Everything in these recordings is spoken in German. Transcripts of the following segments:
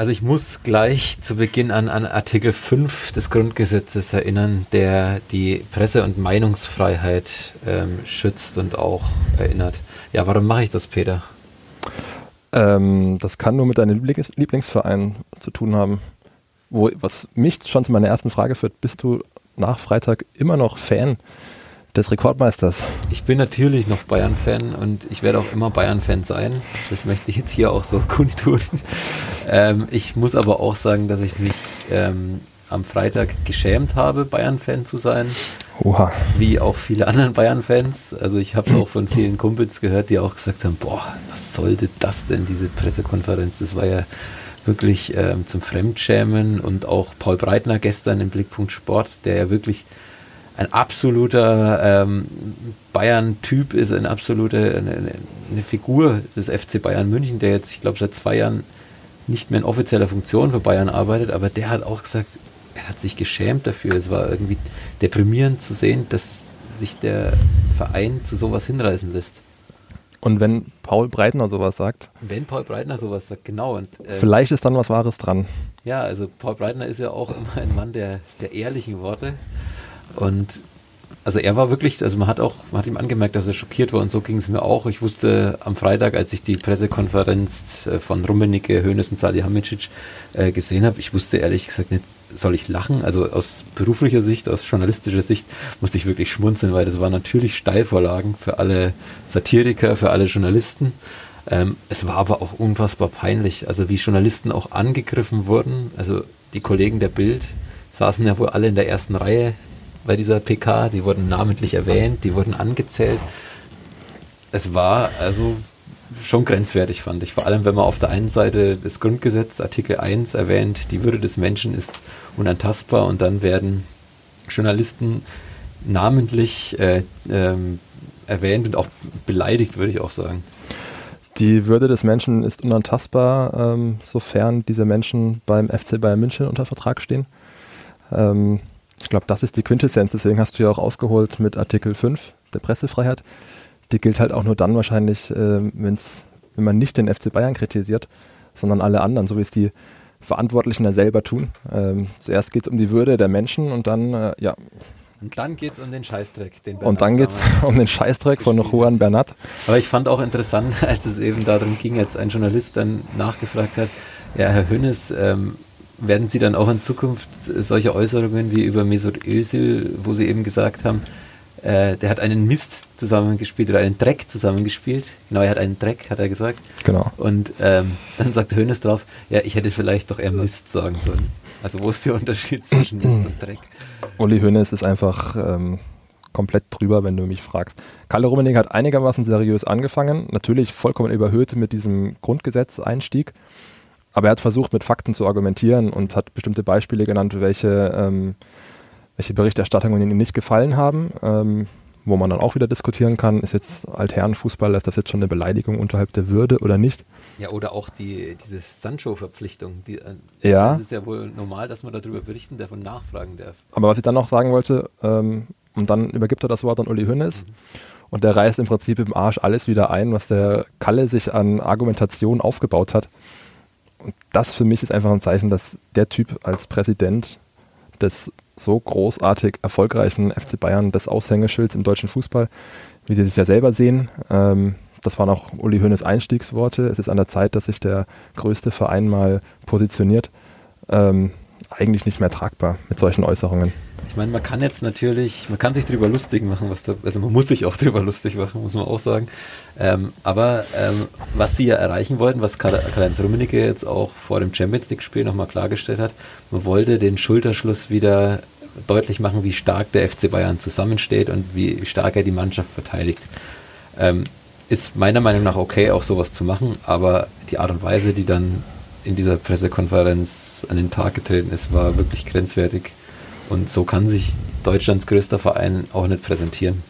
Also ich muss gleich zu Beginn an, an Artikel 5 des Grundgesetzes erinnern, der die Presse- und Meinungsfreiheit ähm, schützt und auch erinnert. Ja, warum mache ich das, Peter? Ähm, das kann nur mit deinem Lieblings Lieblingsverein zu tun haben. Wo, was mich schon zu meiner ersten Frage führt, bist du nach Freitag immer noch Fan des Rekordmeisters? Ich bin natürlich noch Bayern-Fan und ich werde auch immer Bayern-Fan sein. Das möchte ich jetzt hier auch so kundtun. Ähm, ich muss aber auch sagen, dass ich mich ähm, am Freitag geschämt habe, Bayern-Fan zu sein. Oha. Wie auch viele anderen Bayern-Fans. Also ich habe es auch von vielen Kumpels gehört, die auch gesagt haben, boah, was sollte das denn, diese Pressekonferenz? Das war ja wirklich ähm, zum Fremdschämen und auch Paul Breitner gestern im Blickpunkt Sport, der ja wirklich ein absoluter ähm, Bayern-Typ ist, ein absolute, eine, eine, Figur des FC Bayern München, der jetzt, ich glaube, seit zwei Jahren nicht mehr in offizieller Funktion für Bayern arbeitet, aber der hat auch gesagt, er hat sich geschämt dafür. Es war irgendwie deprimierend zu sehen, dass sich der Verein zu sowas hinreißen lässt. Und wenn Paul Breitner sowas sagt. Wenn Paul Breitner sowas sagt, genau. Und, äh, vielleicht ist dann was Wahres dran. Ja, also Paul Breitner ist ja auch immer ein Mann der, der ehrlichen Worte. Und also er war wirklich, also man hat auch, man hat ihm angemerkt, dass er schockiert war und so ging es mir auch. Ich wusste am Freitag, als ich die Pressekonferenz äh, von Rummenigge, Hönes und Salihamidzic äh, gesehen habe, ich wusste ehrlich gesagt nicht, soll ich lachen? Also aus beruflicher Sicht, aus journalistischer Sicht musste ich wirklich schmunzeln, weil das waren natürlich Steilvorlagen für alle Satiriker, für alle Journalisten. Ähm, es war aber auch unfassbar peinlich, also wie Journalisten auch angegriffen wurden. Also die Kollegen der Bild saßen ja wohl alle in der ersten Reihe bei dieser PK, die wurden namentlich erwähnt, die wurden angezählt. Es war also schon grenzwertig, fand ich. Vor allem, wenn man auf der einen Seite das Grundgesetz, Artikel 1, erwähnt, die Würde des Menschen ist unantastbar und dann werden Journalisten namentlich äh, ähm, erwähnt und auch beleidigt, würde ich auch sagen. Die Würde des Menschen ist unantastbar, ähm, sofern diese Menschen beim FC Bayern München unter Vertrag stehen. Ähm, ich glaube, das ist die Quintessenz. Deswegen hast du ja auch ausgeholt mit Artikel 5 der Pressefreiheit. Die gilt halt auch nur dann wahrscheinlich, äh, wenn's, wenn man nicht den FC Bayern kritisiert, sondern alle anderen, so wie es die Verantwortlichen dann selber tun. Ähm, zuerst geht es um die Würde der Menschen und dann, äh, ja. Und dann geht es um den Scheißdreck. Den und dann geht es um den Scheißdreck von Juan Bernat. Aber ich fand auch interessant, als es eben darum ging, als ein Journalist dann nachgefragt hat, ja, Herr Hönes, ähm, werden Sie dann auch in Zukunft solche Äußerungen wie über Mesut Özil, wo Sie eben gesagt haben, äh, der hat einen Mist zusammengespielt oder einen Dreck zusammengespielt. Genau, er hat einen Dreck, hat er gesagt. Genau. Und ähm, dann sagt Hönes drauf, ja, ich hätte vielleicht doch eher Mist sagen sollen. Also wo ist der Unterschied zwischen Mist und Dreck? Uli Hönes ist einfach ähm, komplett drüber, wenn du mich fragst. Kalle Rummenigge hat einigermaßen seriös angefangen, natürlich vollkommen überhöht mit diesem Grundgesetz-Einstieg. Aber er hat versucht, mit Fakten zu argumentieren und hat bestimmte Beispiele genannt, welche, ähm, welche Berichterstattungen ihnen nicht gefallen haben. Ähm, wo man dann auch wieder diskutieren kann, ist jetzt Altherrenfußball, ist das jetzt schon eine Beleidigung unterhalb der Würde oder nicht? Ja, oder auch die, diese Sancho-Verpflichtung. Die, äh, ja. Das ist ja wohl normal, dass man darüber berichten darf und nachfragen darf. Aber was ich dann noch sagen wollte, ähm, und dann übergibt er das Wort an Uli Hoeneß mhm. und der reißt im Prinzip im Arsch alles wieder ein, was der Kalle sich an Argumentation aufgebaut hat. Das für mich ist einfach ein Zeichen, dass der Typ als Präsident des so großartig erfolgreichen FC Bayern des Aushängeschilds im deutschen Fußball, wie sie sich ja selber sehen, ähm, das waren auch Uli Hoeneß Einstiegsworte. Es ist an der Zeit, dass sich der größte Verein mal positioniert. Ähm, eigentlich nicht mehr tragbar mit solchen Äußerungen. Ich meine, man kann jetzt natürlich, man kann sich darüber lustig machen, was da, also man muss sich auch darüber lustig machen, muss man auch sagen. Ähm, aber ähm, was sie ja erreichen wollten, was Karl-Heinz Rummenigge jetzt auch vor dem Champions League-Spiel nochmal klargestellt hat, man wollte den Schulterschluss wieder deutlich machen, wie stark der FC Bayern zusammensteht und wie stark er die Mannschaft verteidigt. Ähm, ist meiner Meinung nach okay, auch sowas zu machen, aber die Art und Weise, die dann in dieser Pressekonferenz an den Tag getreten ist, war wirklich grenzwertig. Und so kann sich Deutschlands größter Verein auch nicht präsentieren.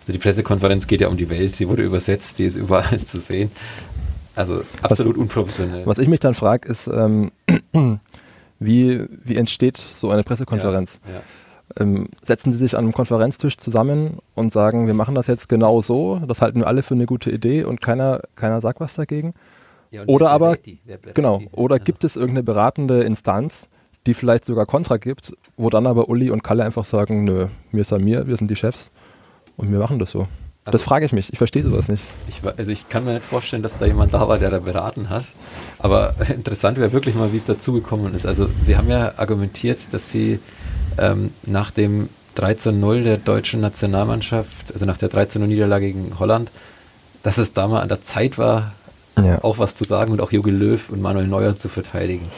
Also die Pressekonferenz geht ja um die Welt, die wurde übersetzt, die ist überall zu sehen. Also absolut was, unprofessionell. Was ich mich dann frage, ist, ähm, wie, wie entsteht so eine Pressekonferenz? Ja, ja. Ähm, setzen Sie sich an einem Konferenztisch zusammen und sagen, wir machen das jetzt genau so, das halten wir alle für eine gute Idee und keiner, keiner sagt was dagegen? Ja, oder aber, die? genau, die? oder ja. gibt es irgendeine beratende Instanz, die vielleicht sogar Kontra gibt, wo dann aber Uli und Kalle einfach sagen, nö, mir ist ja mir, wir sind die Chefs und wir machen das so. Also das frage ich mich, ich verstehe sowas nicht. Ich, also ich kann mir nicht vorstellen, dass da jemand da war, der da beraten hat. Aber interessant wäre wirklich mal, wie es dazugekommen ist. Also Sie haben ja argumentiert, dass Sie ähm, nach dem 13-0 der deutschen Nationalmannschaft, also nach der 13-0-Niederlage gegen Holland, dass es da mal an der Zeit war, ja. auch was zu sagen und auch Jogi Löw und Manuel Neuer zu verteidigen.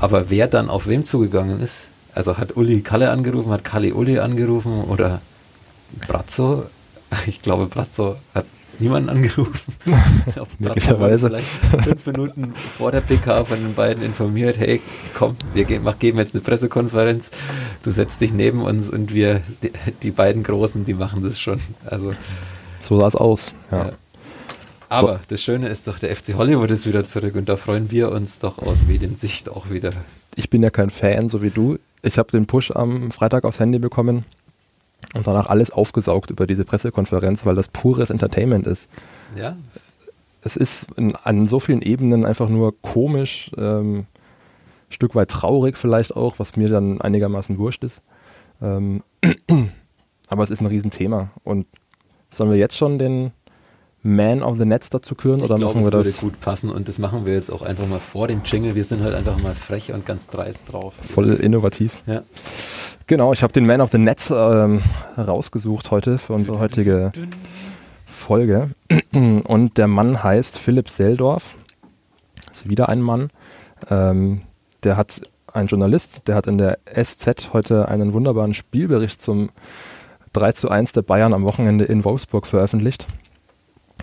Aber wer dann auf wem zugegangen ist, also hat Uli Kalle angerufen, hat Kalle Uli angerufen oder Brazzo, ich glaube Brazzo hat niemanden angerufen. Möglicherweise. Vielleicht fünf Minuten vor der PK von den beiden informiert, hey, komm, wir geben, geben jetzt eine Pressekonferenz, du setzt dich neben uns und wir, die, die beiden Großen, die machen das schon. Also so sah es aus, ja. ja. Aber so. das Schöne ist doch, der FC Hollywood ist wieder zurück und da freuen wir uns doch aus Mediensicht auch wieder. Ich bin ja kein Fan, so wie du. Ich habe den Push am Freitag aufs Handy bekommen und danach alles aufgesaugt über diese Pressekonferenz, weil das pures Entertainment ist. Ja. Es ist in, an so vielen Ebenen einfach nur komisch, ähm, Stück weit traurig vielleicht auch, was mir dann einigermaßen wurscht ist. Ähm, aber es ist ein Riesenthema. Und sollen wir jetzt schon den man of the Nets dazu küren ich oder glaub, machen wir das? Das würde gut passen und das machen wir jetzt auch einfach mal vor dem Jingle. Wir sind halt einfach mal frech und ganz dreist drauf. Voll innovativ. Ja. Genau, ich habe den Man of the Nets ähm, rausgesucht heute für unsere heutige Folge. Und der Mann heißt Philipp Seldorf. Ist wieder ein Mann. Ähm, der hat ein Journalist, der hat in der SZ heute einen wunderbaren Spielbericht zum 3 zu 1 der Bayern am Wochenende in Wolfsburg veröffentlicht.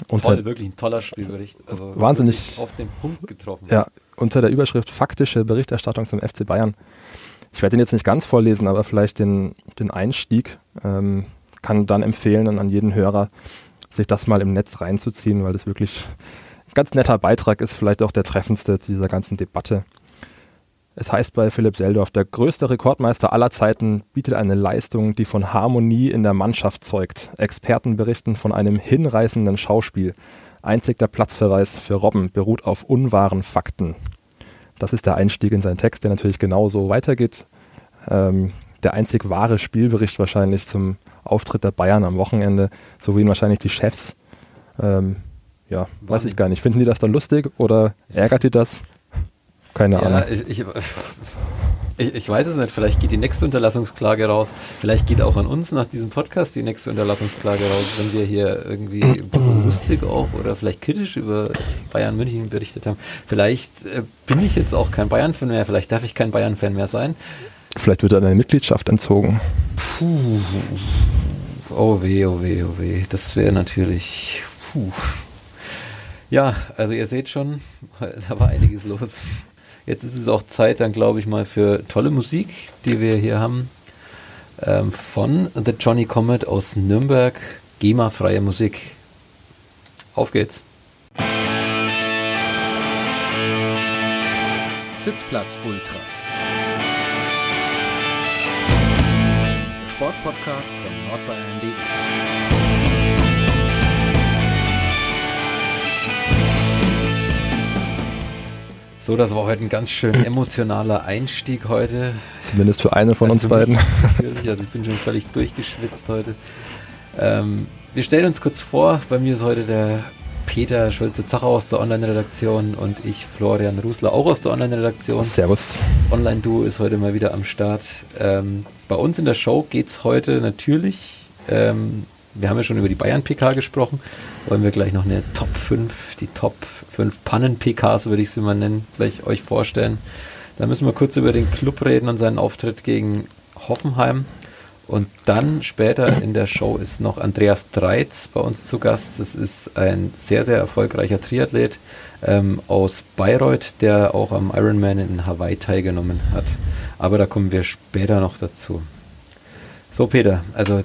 Unter, Toll, wirklich ein toller Spielbericht. Also wahnsinnig auf den Punkt getroffen. Ja, unter der Überschrift Faktische Berichterstattung zum FC Bayern. Ich werde den jetzt nicht ganz vorlesen, aber vielleicht den, den Einstieg. Ähm, kann dann empfehlen an jeden Hörer, sich das mal im Netz reinzuziehen, weil das wirklich ein ganz netter Beitrag ist, vielleicht auch der treffendste zu dieser ganzen Debatte. Es heißt bei Philipp Seldorf, der größte Rekordmeister aller Zeiten bietet eine Leistung, die von Harmonie in der Mannschaft zeugt. Experten berichten von einem hinreißenden Schauspiel. Einzig der Platzverweis für Robben beruht auf unwahren Fakten. Das ist der Einstieg in seinen Text, der natürlich genauso weitergeht. Ähm, der einzig wahre Spielbericht wahrscheinlich zum Auftritt der Bayern am Wochenende, so wie ihn wahrscheinlich die Chefs. Ähm, ja, weiß ich gar nicht. Finden die das dann lustig oder ärgert die das? Keine ja, Ahnung. Ich, ich, ich, ich, weiß es nicht. Vielleicht geht die nächste Unterlassungsklage raus. Vielleicht geht auch an uns nach diesem Podcast die nächste Unterlassungsklage raus, wenn wir hier irgendwie ein bisschen lustig auch oder vielleicht kritisch über Bayern München berichtet haben. Vielleicht äh, bin ich jetzt auch kein Bayern-Fan mehr. Vielleicht darf ich kein Bayern-Fan mehr sein. Vielleicht wird eine Mitgliedschaft entzogen. Puh. Oh weh, oh weh, oh weh. Das wäre natürlich. Puh. Ja, also ihr seht schon, da war einiges los. Jetzt ist es auch Zeit dann, glaube ich, mal für tolle Musik, die wir hier haben. Ähm, von The Johnny Comet aus Nürnberg. GEMA-freie Musik. Auf geht's. Sitzplatz Ultras. Der Sportpodcast von nordbayern.de. So, das war heute ein ganz schön emotionaler Einstieg heute. Zumindest für eine von also uns beiden. Natürlich, also ich bin schon völlig durchgeschwitzt heute. Ähm, wir stellen uns kurz vor, bei mir ist heute der Peter Schulze-Zacher aus der Online-Redaktion und ich, Florian Rusler, auch aus der Online-Redaktion. Servus. Das Online-Duo ist heute mal wieder am Start. Ähm, bei uns in der Show geht es heute natürlich ähm, wir haben ja schon über die Bayern-PK gesprochen. Wollen wir gleich noch eine Top 5, die Top 5 Pannen-PKs, würde ich sie mal nennen, gleich euch vorstellen. Da müssen wir kurz über den Club reden und seinen Auftritt gegen Hoffenheim. Und dann später in der Show ist noch Andreas Dreiz bei uns zu Gast. Das ist ein sehr, sehr erfolgreicher Triathlet ähm, aus Bayreuth, der auch am Ironman in Hawaii teilgenommen hat. Aber da kommen wir später noch dazu. So, Peter, also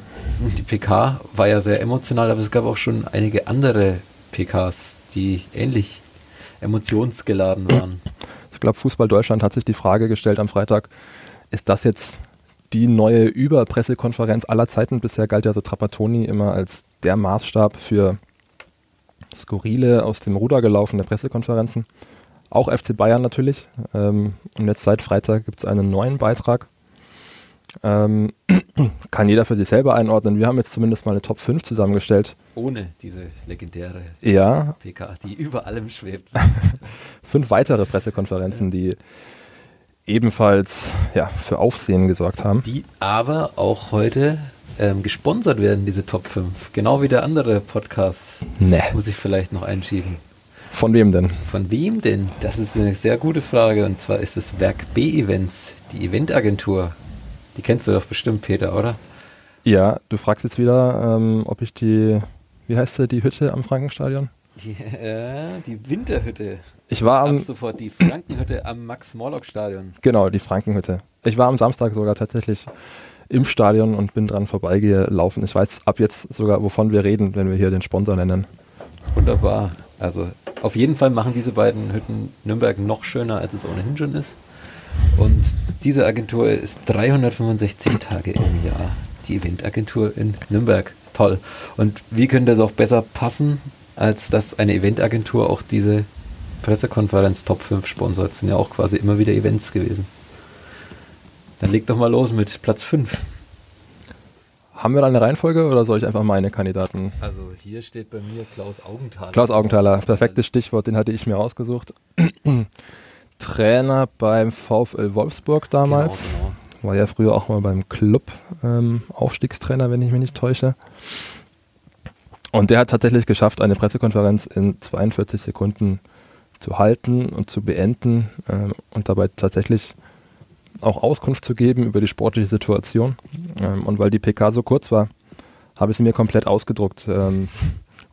die PK war ja sehr emotional, aber es gab auch schon einige andere PKs, die ähnlich emotionsgeladen waren. Ich glaube, Fußball Deutschland hat sich die Frage gestellt am Freitag, ist das jetzt die neue Überpressekonferenz aller Zeiten? Bisher galt ja so Trapattoni immer als der Maßstab für skurrile, aus dem Ruder gelaufene Pressekonferenzen. Auch FC Bayern natürlich. Ähm, und jetzt seit Freitag gibt es einen neuen Beitrag. Ähm, kann jeder für sich selber einordnen. Wir haben jetzt zumindest mal eine Top 5 zusammengestellt. Ohne diese legendäre Ja, PK, die über allem schwebt. fünf weitere Pressekonferenzen, die ebenfalls ja, für Aufsehen gesorgt haben. Die aber auch heute ähm, gesponsert werden, diese Top 5. Genau wie der andere Podcast. Ne. Muss ich vielleicht noch einschieben. Von wem denn? Von wem denn? Das ist eine sehr gute Frage. Und zwar ist es Werk B Events, die Eventagentur. Die kennst du doch bestimmt, Peter, oder? Ja, du fragst jetzt wieder, ähm, ob ich die, wie heißt sie, die Hütte am Frankenstadion? Die, äh, die Winterhütte. Ich war am, Ab sofort die Frankenhütte am Max-Morlock-Stadion. genau, die Frankenhütte. Ich war am Samstag sogar tatsächlich im Stadion und bin dran vorbeigelaufen. Ich weiß ab jetzt sogar, wovon wir reden, wenn wir hier den Sponsor nennen. Wunderbar. Also auf jeden Fall machen diese beiden Hütten Nürnberg noch schöner, als es ohnehin schon ist. Und diese Agentur ist 365 Tage im Jahr. Die Eventagentur in Nürnberg. Toll. Und wie könnte es auch besser passen, als dass eine Eventagentur auch diese Pressekonferenz Top 5 sponsort? Das sind ja auch quasi immer wieder Events gewesen. Dann leg doch mal los mit Platz 5. Haben wir da eine Reihenfolge oder soll ich einfach meine Kandidaten? Also hier steht bei mir Klaus Augenthaler. Klaus Augenthaler, perfektes Stichwort, den hatte ich mir ausgesucht. Trainer beim VfL Wolfsburg damals. Genau, genau. War ja früher auch mal beim Club ähm, Aufstiegstrainer, wenn ich mich nicht täusche. Und der hat tatsächlich geschafft, eine Pressekonferenz in 42 Sekunden zu halten und zu beenden ähm, und dabei tatsächlich auch Auskunft zu geben über die sportliche Situation. Ähm, und weil die PK so kurz war, habe ich sie mir komplett ausgedruckt ähm,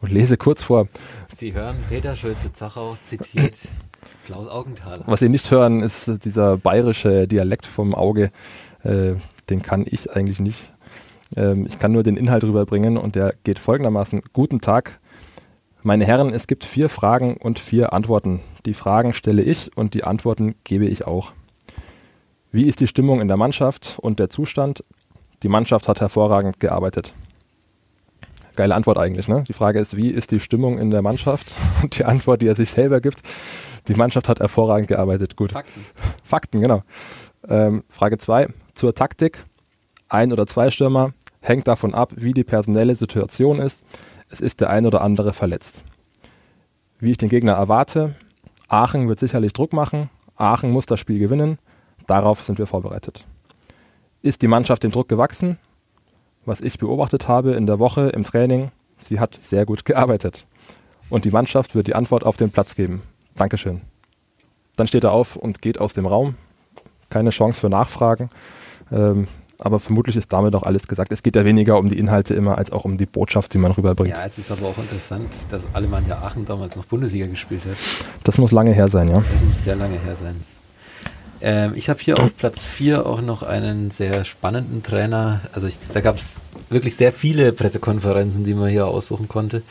und lese kurz vor. Sie hören Peter Schulze-Zachau zitiert Klaus Augenthaler. Was Sie nicht hören, ist dieser bayerische Dialekt vom Auge. Äh, den kann ich eigentlich nicht. Ähm, ich kann nur den Inhalt rüberbringen und der geht folgendermaßen. Guten Tag, meine Herren, es gibt vier Fragen und vier Antworten. Die Fragen stelle ich und die Antworten gebe ich auch. Wie ist die Stimmung in der Mannschaft und der Zustand? Die Mannschaft hat hervorragend gearbeitet. Geile Antwort eigentlich, ne? Die Frage ist, wie ist die Stimmung in der Mannschaft? Und die Antwort, die er sich selber gibt, die Mannschaft hat hervorragend gearbeitet. Gut. Fakten. Fakten, genau. Ähm, Frage 2. Zur Taktik. Ein oder zwei Stürmer. Hängt davon ab, wie die personelle Situation ist. Es ist der ein oder andere verletzt. Wie ich den Gegner erwarte. Aachen wird sicherlich Druck machen. Aachen muss das Spiel gewinnen. Darauf sind wir vorbereitet. Ist die Mannschaft dem Druck gewachsen? Was ich beobachtet habe in der Woche im Training, sie hat sehr gut gearbeitet. Und die Mannschaft wird die Antwort auf den Platz geben. Dankeschön. Dann steht er auf und geht aus dem Raum. Keine Chance für Nachfragen. Ähm, aber vermutlich ist damit auch alles gesagt. Es geht ja weniger um die Inhalte immer, als auch um die Botschaft, die man rüberbringt. Ja, es ist aber auch interessant, dass Alemannia Aachen damals noch Bundesliga gespielt hat. Das muss lange her sein, ja. Das muss sehr lange her sein. Ähm, ich habe hier auf Platz 4 auch noch einen sehr spannenden Trainer. Also ich, da gab es wirklich sehr viele Pressekonferenzen, die man hier aussuchen konnte.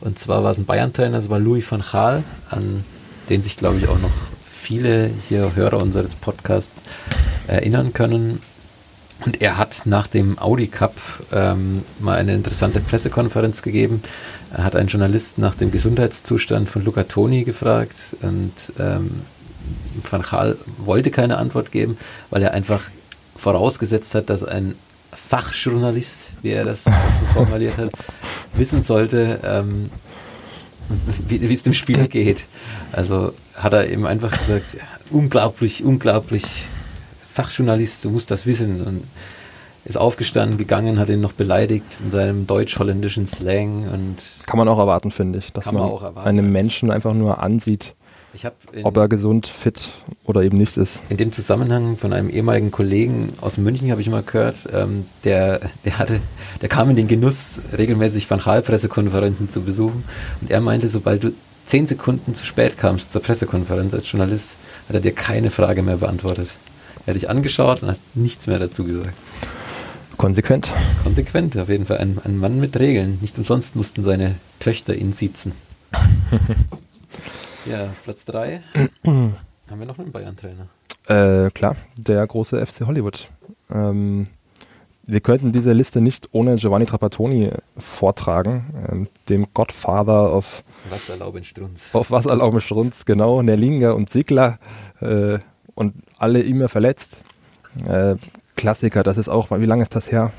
Und zwar war es ein Bayern-Trainer, das war Louis van Gaal, an den sich, glaube ich, auch noch viele hier Hörer unseres Podcasts erinnern können. Und er hat nach dem Audi Cup ähm, mal eine interessante Pressekonferenz gegeben. Er hat einen Journalisten nach dem Gesundheitszustand von Luca Toni gefragt und ähm, Van Gaal wollte keine Antwort geben, weil er einfach vorausgesetzt hat, dass ein Fachjournalist, wie er das so formuliert hat, wissen sollte, ähm, wie es dem Spieler geht. Also hat er eben einfach gesagt, ja, unglaublich, unglaublich Fachjournalist, du musst das wissen. Und ist aufgestanden, gegangen, hat ihn noch beleidigt in seinem deutsch-holländischen Slang und Kann man auch erwarten, finde ich, dass Kann man, man auch erwarten, einem als- Menschen einfach nur ansieht, habe ob er gesund, fit oder eben nicht ist. in dem Zusammenhang von einem ehemaligen Kollegen aus München habe ich mal gehört, ähm, der, der hatte, der kam in den Genuss, regelmäßig Van Gaal Pressekonferenzen zu besuchen und er meinte, sobald du zehn Sekunden zu spät kamst zur Pressekonferenz als Journalist, hat er dir keine Frage mehr beantwortet. Er hat dich angeschaut und hat nichts mehr dazu gesagt. Konsequent. Konsequent, auf jeden Fall. Ein, ein Mann mit Regeln. Nicht umsonst mussten seine Töchter ihn sitzen. ja, Platz 3. Haben wir noch einen Bayern-Trainer? Äh, klar, der große FC Hollywood. Ähm, wir könnten diese Liste nicht ohne Giovanni Trapattoni vortragen, ähm, dem Godfather of Wasserlauben Strunz. Auf Wasserlauben Strunz, genau, Nerlinger und Sigler äh, und alle immer verletzt. Äh, Klassiker, das ist auch, wie lange ist das her?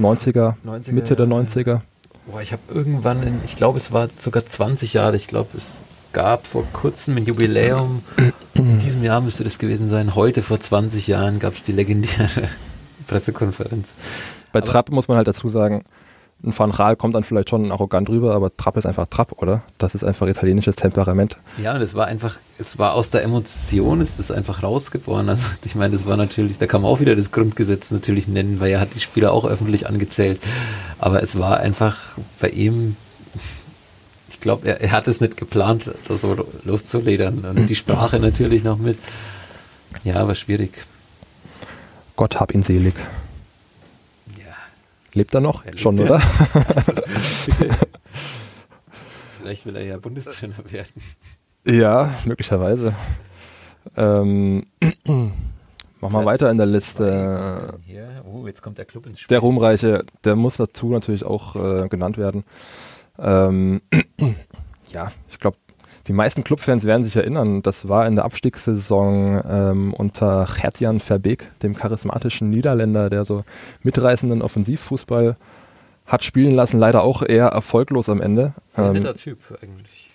90er, 90er Mitte der Jahre. 90er. Boah, ich habe irgendwann, in, ich glaube, es war sogar 20 Jahre. Ich glaube, es gab vor kurzem ein Jubiläum. In diesem Jahr müsste das gewesen sein. Heute, vor 20 Jahren, gab es die legendäre Pressekonferenz. Bei Aber- Trapp muss man halt dazu sagen, ein Van Raal kommt dann vielleicht schon arrogant rüber, aber Trapp ist einfach Trapp, oder? Das ist einfach italienisches Temperament. Ja, und es war einfach, es war aus der Emotion, ist das einfach rausgeboren. Also ich meine, das war natürlich, da kann man auch wieder das Grundgesetz natürlich nennen, weil er hat die Spieler auch öffentlich angezählt. Aber es war einfach bei ihm, ich glaube, er, er hat es nicht geplant, da so loszuledern. Und die Sprache natürlich noch mit. Ja, war schwierig. Gott hab ihn selig. Ja, Lebt er noch? Er lebt, schon, ja. oder? Vielleicht will er ja Bundestrainer werden. ja, möglicherweise. Ähm, mach mal weiter in der Liste. Oh, jetzt kommt der Club ins Spiel. Der Ruhmreiche, der muss dazu natürlich auch äh, genannt werden. Ähm, ja, ich glaube, die meisten Clubfans werden sich erinnern, das war in der Abstiegssaison ähm, unter Gertjan Verbeek, dem charismatischen Niederländer, der so mitreißenden Offensivfußball hat spielen lassen, leider auch eher erfolglos am Ende. Sehr Ähm, netter Typ eigentlich.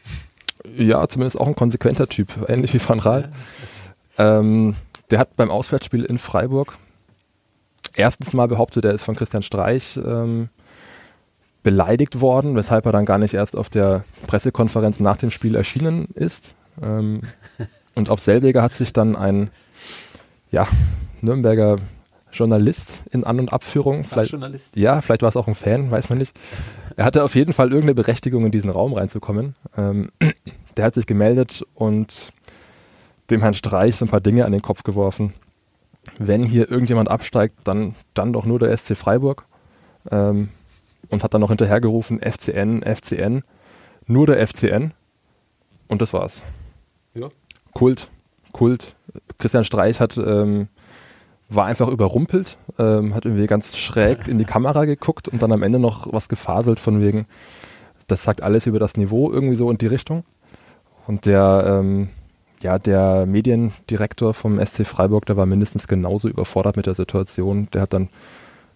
ja, zumindest auch ein konsequenter Typ, ähnlich wie Van Raal. Ähm, der hat beim Auswärtsspiel in Freiburg erstens mal behauptet, er ist von Christian Streich ähm, beleidigt worden, weshalb er dann gar nicht erst auf der Pressekonferenz nach dem Spiel erschienen ist. Ähm, und auf selbiger hat sich dann ein ja, Nürnberger Journalist in An- und Abführung, vielleicht, Fachjournalist. ja, vielleicht war es auch ein Fan, weiß man nicht. Er hatte auf jeden Fall irgendeine Berechtigung, in diesen Raum reinzukommen. Ähm, der hat sich gemeldet und dem Herrn Streich so ein paar Dinge an den Kopf geworfen. Wenn hier irgendjemand absteigt, dann, dann doch nur der SC Freiburg. Ähm, und hat dann noch hinterhergerufen, FCN, FCN, nur der FCN. Und das war's. Ja. Kult, Kult. Christian Streich hat, ähm, war einfach überrumpelt, ähm, hat irgendwie ganz schräg in die Kamera geguckt und dann am Ende noch was gefaselt von wegen, das sagt alles über das Niveau irgendwie so in die Richtung. Und der, ähm, ja, der Mediendirektor vom SC Freiburg, der war mindestens genauso überfordert mit der Situation. Der hat dann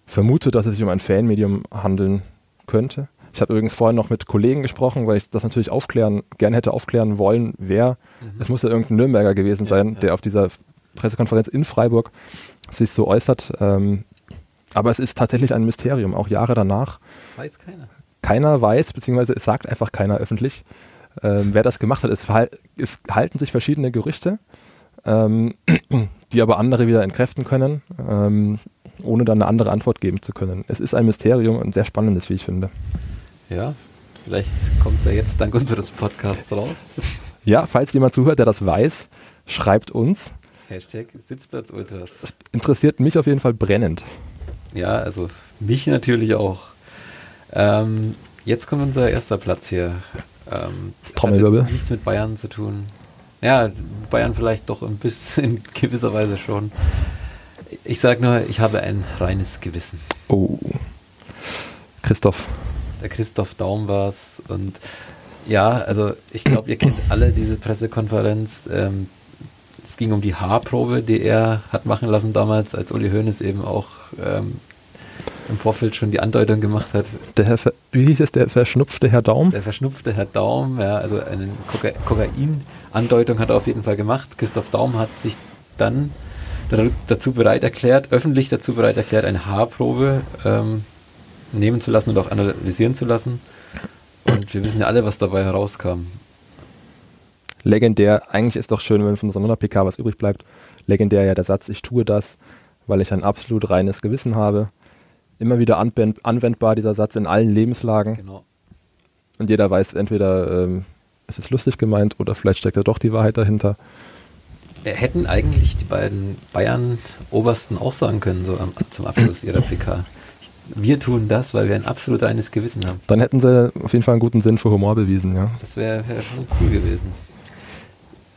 vermutet, dass es sich um ein Fanmedium handeln könnte. Ich habe übrigens vorhin noch mit Kollegen gesprochen, weil ich das natürlich aufklären, gerne hätte aufklären wollen, wer. Es muss ja irgendein Nürnberger gewesen Ja, sein, ja. der auf dieser Pressekonferenz in Freiburg sich so äußert. Ähm, aber es ist tatsächlich ein Mysterium, auch Jahre danach. Das weiß keiner. Keiner weiß, beziehungsweise es sagt einfach keiner öffentlich, ähm, wer das gemacht hat. Es, es halten sich verschiedene Gerüchte, ähm, die aber andere wieder entkräften können, ähm, ohne dann eine andere Antwort geben zu können. Es ist ein Mysterium und sehr spannendes, wie ich finde. Ja, vielleicht kommt es ja jetzt dank unseres Podcasts raus. Ja, falls jemand zuhört, der das weiß, schreibt uns. Hashtag Sitzplatz Ultras. Interessiert mich auf jeden Fall brennend. Ja, also mich natürlich auch. Ähm, jetzt kommt unser erster Platz hier. Ähm, Trommelwirbel. Hat nichts mit Bayern zu tun. Ja, Bayern vielleicht doch ein bisschen in gewisser Weise schon. Ich sage nur, ich habe ein reines Gewissen. Oh. Christoph. Der Christoph Daum war es. Und ja, also ich glaube, ihr kennt alle diese Pressekonferenz. Ähm, es ging um die Haarprobe, die er hat machen lassen damals, als Uli Hoeneß eben auch ähm, im Vorfeld schon die Andeutung gemacht hat. Der Herr, Ver wie hieß es, der verschnupfte Herr Daum? Der verschnupfte Herr Daum, ja, also eine Koka Kokain-Andeutung hat er auf jeden Fall gemacht. Christoph Daum hat sich dann da- dazu bereit erklärt, öffentlich dazu bereit erklärt, eine Haarprobe ähm, nehmen zu lassen und auch analysieren zu lassen. Und wir wissen ja alle, was dabei herauskam. legendär, eigentlich ist doch schön, wenn von einer PK was übrig bleibt, legendär ja der Satz, ich tue das, weil ich ein absolut reines Gewissen habe. Immer wieder anwend anwendbar dieser Satz in allen Lebenslagen Genau. und jeder weiß entweder, ähm, es ist lustig gemeint oder vielleicht steckt ja doch die Wahrheit dahinter. Äh, Hätten eigentlich die beiden Bayern-Obersten auch sagen können, so am, zum Abschluss ihrer PK. Ich, wir tun das, weil wir ein absolut reines Gewissen haben. Dann hätten sie auf jeden Fall einen guten Sinn für Humor bewiesen, ja. Das wäre wär schon cool gewesen.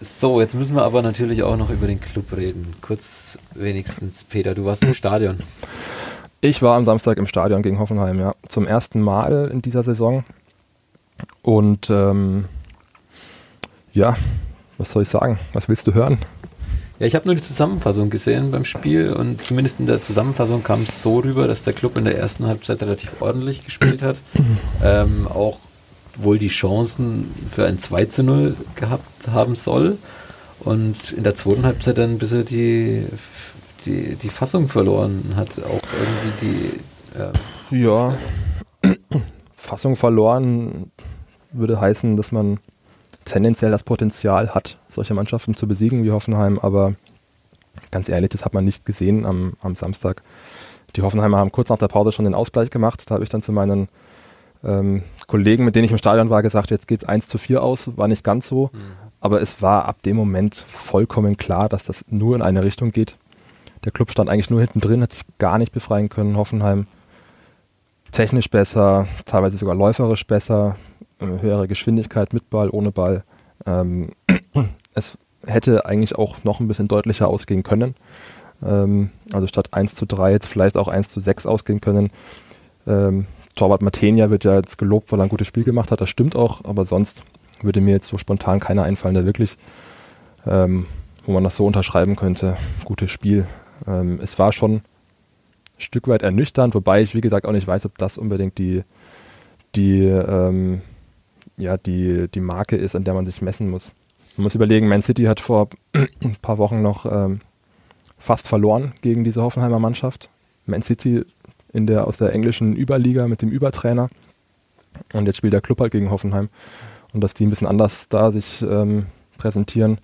So, jetzt müssen wir aber natürlich auch noch über den Club reden. Kurz wenigstens, Peter, du warst im Stadion. Ich war am Samstag im Stadion gegen Hoffenheim, ja. Zum ersten Mal in dieser Saison. Und ähm, ja, was soll ich sagen? Was willst du hören? Ja, ich habe nur die Zusammenfassung gesehen beim Spiel und zumindest in der Zusammenfassung kam es so rüber, dass der Club in der ersten Halbzeit relativ ordentlich gespielt hat. ähm, auch wohl die Chancen für ein 2 zu 0 gehabt haben soll. Und in der zweiten Halbzeit dann ein bisschen die, die, die Fassung verloren hat. Auch irgendwie die. Äh, ja. Fassung verloren würde heißen, dass man tendenziell das Potenzial hat, solche Mannschaften zu besiegen wie Hoffenheim, aber ganz ehrlich, das hat man nicht gesehen am, am Samstag. Die Hoffenheimer haben kurz nach der Pause schon den Ausgleich gemacht. Da habe ich dann zu meinen ähm, Kollegen, mit denen ich im Stadion war, gesagt, jetzt geht es 1 zu 4 aus. War nicht ganz so, mhm. aber es war ab dem Moment vollkommen klar, dass das nur in eine Richtung geht. Der Club stand eigentlich nur hinten drin, hat sich gar nicht befreien können. Hoffenheim technisch besser, teilweise sogar läuferisch besser, höhere Geschwindigkeit mit Ball, ohne Ball. Ähm, es hätte eigentlich auch noch ein bisschen deutlicher ausgehen können. Ähm, also statt 1 zu 3 jetzt vielleicht auch 1 zu 6 ausgehen können. Ähm, Torwart Matenia wird ja jetzt gelobt, weil er ein gutes Spiel gemacht hat. Das stimmt auch, aber sonst würde mir jetzt so spontan keiner einfallen, der wirklich, ähm, wo man das so unterschreiben könnte, gutes Spiel. Ähm, es war schon ein Stück weit ernüchternd, wobei ich, wie gesagt, auch nicht weiß, ob das unbedingt die, die ähm, ja, die, die Marke ist, an der man sich messen muss. Man muss überlegen, Man City hat vor ein paar Wochen noch ähm, fast verloren gegen diese Hoffenheimer Mannschaft. Man City in der, aus der englischen Überliga mit dem Übertrainer. Und jetzt spielt der Club halt gegen Hoffenheim. Und dass die ein bisschen anders da sich ähm, präsentieren,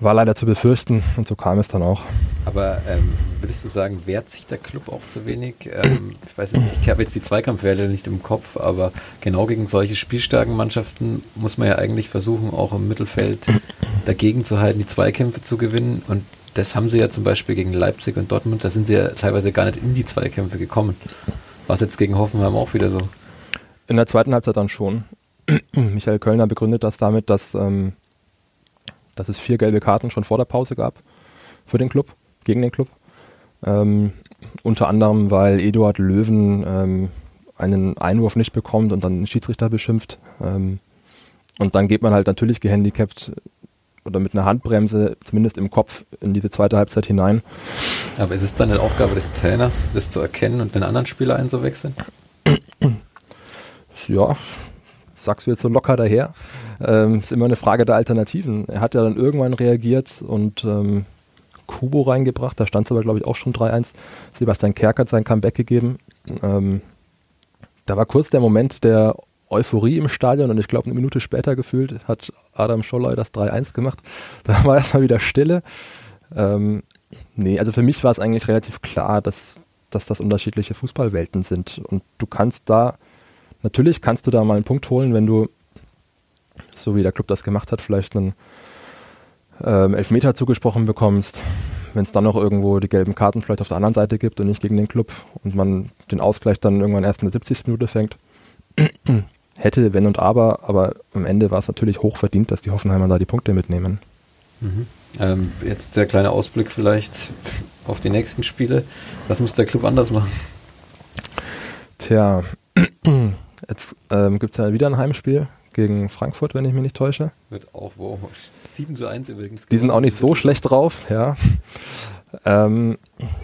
war leider zu befürchten und so kam es dann auch. Aber ähm, würdest du sagen, wehrt sich der Club auch zu wenig? Ähm, ich weiß jetzt, ich habe jetzt die Zweikampfwerte nicht im Kopf, aber genau gegen solche spielstarken Mannschaften muss man ja eigentlich versuchen, auch im Mittelfeld dagegen zu halten, die Zweikämpfe zu gewinnen. Und das haben sie ja zum Beispiel gegen Leipzig und Dortmund, da sind sie ja teilweise gar nicht in die Zweikämpfe gekommen. War es jetzt gegen Hoffenheim auch wieder so? In der zweiten Halbzeit dann schon. Michael Kölner begründet das damit, dass ähm, dass es vier gelbe Karten schon vor der Pause gab für den Club, gegen den Club. Ähm, unter anderem, weil Eduard Löwen ähm, einen Einwurf nicht bekommt und dann den Schiedsrichter beschimpft. Ähm, und dann geht man halt natürlich gehandicapt oder mit einer Handbremse, zumindest im Kopf, in diese zweite Halbzeit hinein. Aber ist es dann eine Aufgabe des Trainers, das zu erkennen und den anderen Spieler einzuwechseln? Ja, sagst du jetzt so locker daher. Ähm, ist immer eine Frage der Alternativen. Er hat ja dann irgendwann reagiert und ähm, Kubo reingebracht. Da stand es aber, glaube ich, auch schon 3-1. Sebastian Kerk hat sein Comeback gegeben. Ähm, da war kurz der Moment der Euphorie im Stadion und ich glaube, eine Minute später gefühlt hat Adam Scholler das 3-1 gemacht. Da war erstmal wieder Stille. Ähm, nee, also für mich war es eigentlich relativ klar, dass, dass das unterschiedliche Fußballwelten sind. Und du kannst da, natürlich kannst du da mal einen Punkt holen, wenn du so wie der Club das gemacht hat, vielleicht einen ähm, Elfmeter zugesprochen bekommst, wenn es dann noch irgendwo die gelben Karten vielleicht auf der anderen Seite gibt und nicht gegen den Club und man den Ausgleich dann irgendwann erst in der 70. Minute fängt. Hätte, wenn und aber, aber am Ende war es natürlich hoch verdient, dass die Hoffenheimer da die Punkte mitnehmen. Mhm. Ähm, jetzt der kleine Ausblick vielleicht auf die nächsten Spiele. Was muss der Club anders machen? Tja, jetzt ähm, gibt es ja wieder ein Heimspiel gegen Frankfurt, wenn ich mich nicht täusche. Wird auch wow. 7 zu 1 übrigens. Die sind auch nicht so schlecht drauf, ja. Ähm,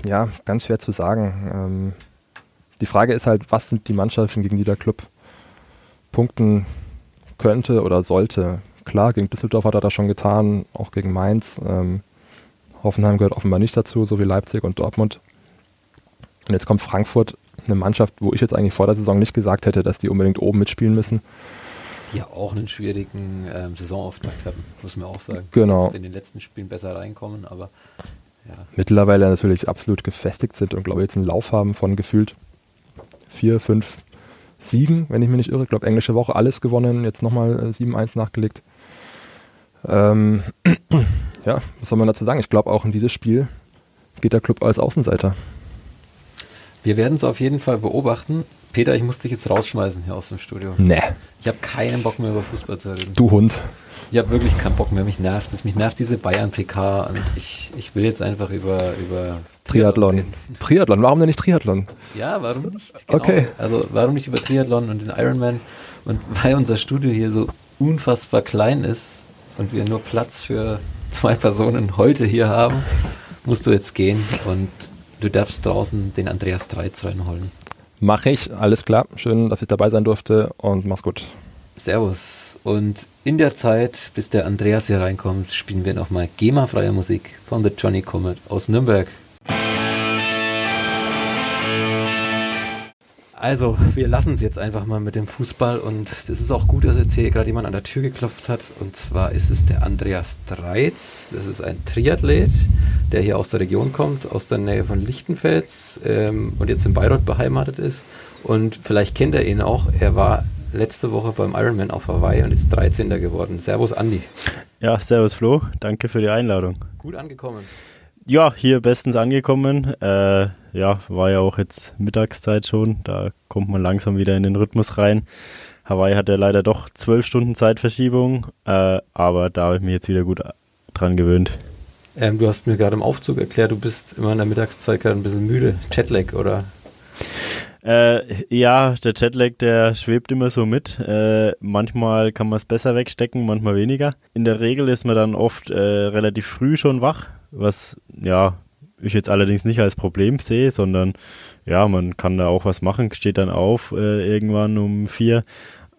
ja, ganz schwer zu sagen. Ähm, die Frage ist halt, was sind die Mannschaften, gegen die der Club punkten könnte oder sollte? Klar, gegen Düsseldorf hat er das schon getan, auch gegen Mainz. Ähm, Hoffenheim gehört offenbar nicht dazu, so wie Leipzig und Dortmund. Und jetzt kommt Frankfurt, eine Mannschaft, wo ich jetzt eigentlich vor der Saison nicht gesagt hätte, dass die unbedingt oben mitspielen müssen die ja auch einen schwierigen ähm, Saisonauftakt hatten, muss man auch sagen. Genau. in den letzten Spielen besser reinkommen, aber ja. Mittlerweile natürlich absolut gefestigt sind und glaube ich jetzt einen Lauf haben von gefühlt vier, fünf Siegen, wenn ich mich nicht irre. Ich glaube, englische Woche alles gewonnen, jetzt nochmal äh, 7-1 nachgelegt. Ähm, ja, was soll man dazu sagen? Ich glaube auch in dieses Spiel geht der Club als Außenseiter. Wir werden es auf jeden Fall beobachten. Peter, ich muss dich jetzt rausschmeißen hier aus dem Studio. Nee. Ich habe keinen Bock mehr über Fußball zu reden. Du Hund. Ich habe wirklich keinen Bock mehr, mich nervt es. Mich nervt diese Bayern-PK und ich, ich will jetzt einfach über, über Triathlon. Triathlon, warum denn nicht Triathlon? Ja, warum nicht? Genau. Okay. Also warum nicht über Triathlon und den Ironman? Und weil unser Studio hier so unfassbar klein ist und wir nur Platz für zwei Personen heute hier haben, musst du jetzt gehen und du darfst draußen den Andreas Dreiz reinholen. Mache ich, alles klar. Schön, dass ich dabei sein durfte und mach's gut. Servus. Und in der Zeit, bis der Andreas hier reinkommt, spielen wir nochmal GEMA-freie Musik von The Johnny Comet aus Nürnberg. Also, wir lassen es jetzt einfach mal mit dem Fußball und es ist auch gut, dass jetzt hier gerade jemand an der Tür geklopft hat. Und zwar ist es der Andreas Dreiz. Das ist ein Triathlet, der hier aus der Region kommt, aus der Nähe von Lichtenfels ähm, und jetzt in Bayreuth beheimatet ist. Und vielleicht kennt er ihn auch. Er war letzte Woche beim Ironman auf Hawaii und ist 13. geworden. Servus, Andi. Ja, servus Flo. Danke für die Einladung. Gut angekommen. Ja, hier bestens angekommen. Äh, ja, war ja auch jetzt Mittagszeit schon. Da kommt man langsam wieder in den Rhythmus rein. Hawaii hat ja leider doch zwölf Stunden Zeitverschiebung, äh, aber da habe ich mich jetzt wieder gut dran gewöhnt. Ähm, du hast mir gerade im Aufzug erklärt, du bist immer in der Mittagszeit gerade ein bisschen müde. Jetlag, oder? Äh, ja, der Jetlag, der schwebt immer so mit. Äh, manchmal kann man es besser wegstecken, manchmal weniger. In der Regel ist man dann oft äh, relativ früh schon wach, was ja ich jetzt allerdings nicht als Problem sehe, sondern ja, man kann da auch was machen, steht dann auf äh, irgendwann um vier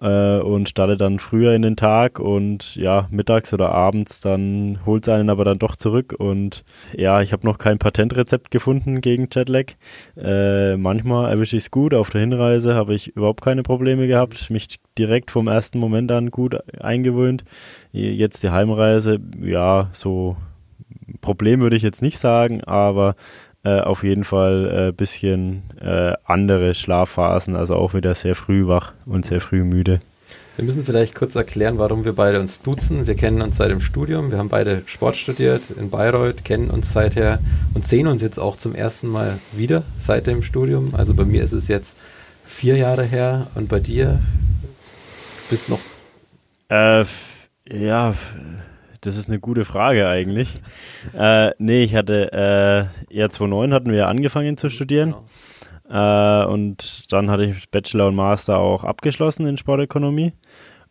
äh, und startet dann früher in den Tag und ja, mittags oder abends dann holt es einen aber dann doch zurück und ja, ich habe noch kein Patentrezept gefunden gegen Jetlag. Äh, manchmal erwische ich es gut, auf der Hinreise habe ich überhaupt keine Probleme gehabt, mich direkt vom ersten Moment an gut eingewöhnt. Jetzt die Heimreise, ja, so Problem würde ich jetzt nicht sagen, aber äh, auf jeden Fall ein äh, bisschen äh, andere Schlafphasen, also auch wieder sehr früh wach und sehr früh müde. Wir müssen vielleicht kurz erklären, warum wir beide uns duzen. Wir kennen uns seit dem Studium, wir haben beide Sport studiert in Bayreuth, kennen uns seither und sehen uns jetzt auch zum ersten Mal wieder seit dem Studium. Also bei mir ist es jetzt vier Jahre her und bei dir bist noch. Äh, ja, das ist eine gute Frage eigentlich. äh, nee, ich hatte, äh, ja 2009 hatten wir angefangen zu studieren. Genau. Äh, und dann hatte ich Bachelor und Master auch abgeschlossen in Sportökonomie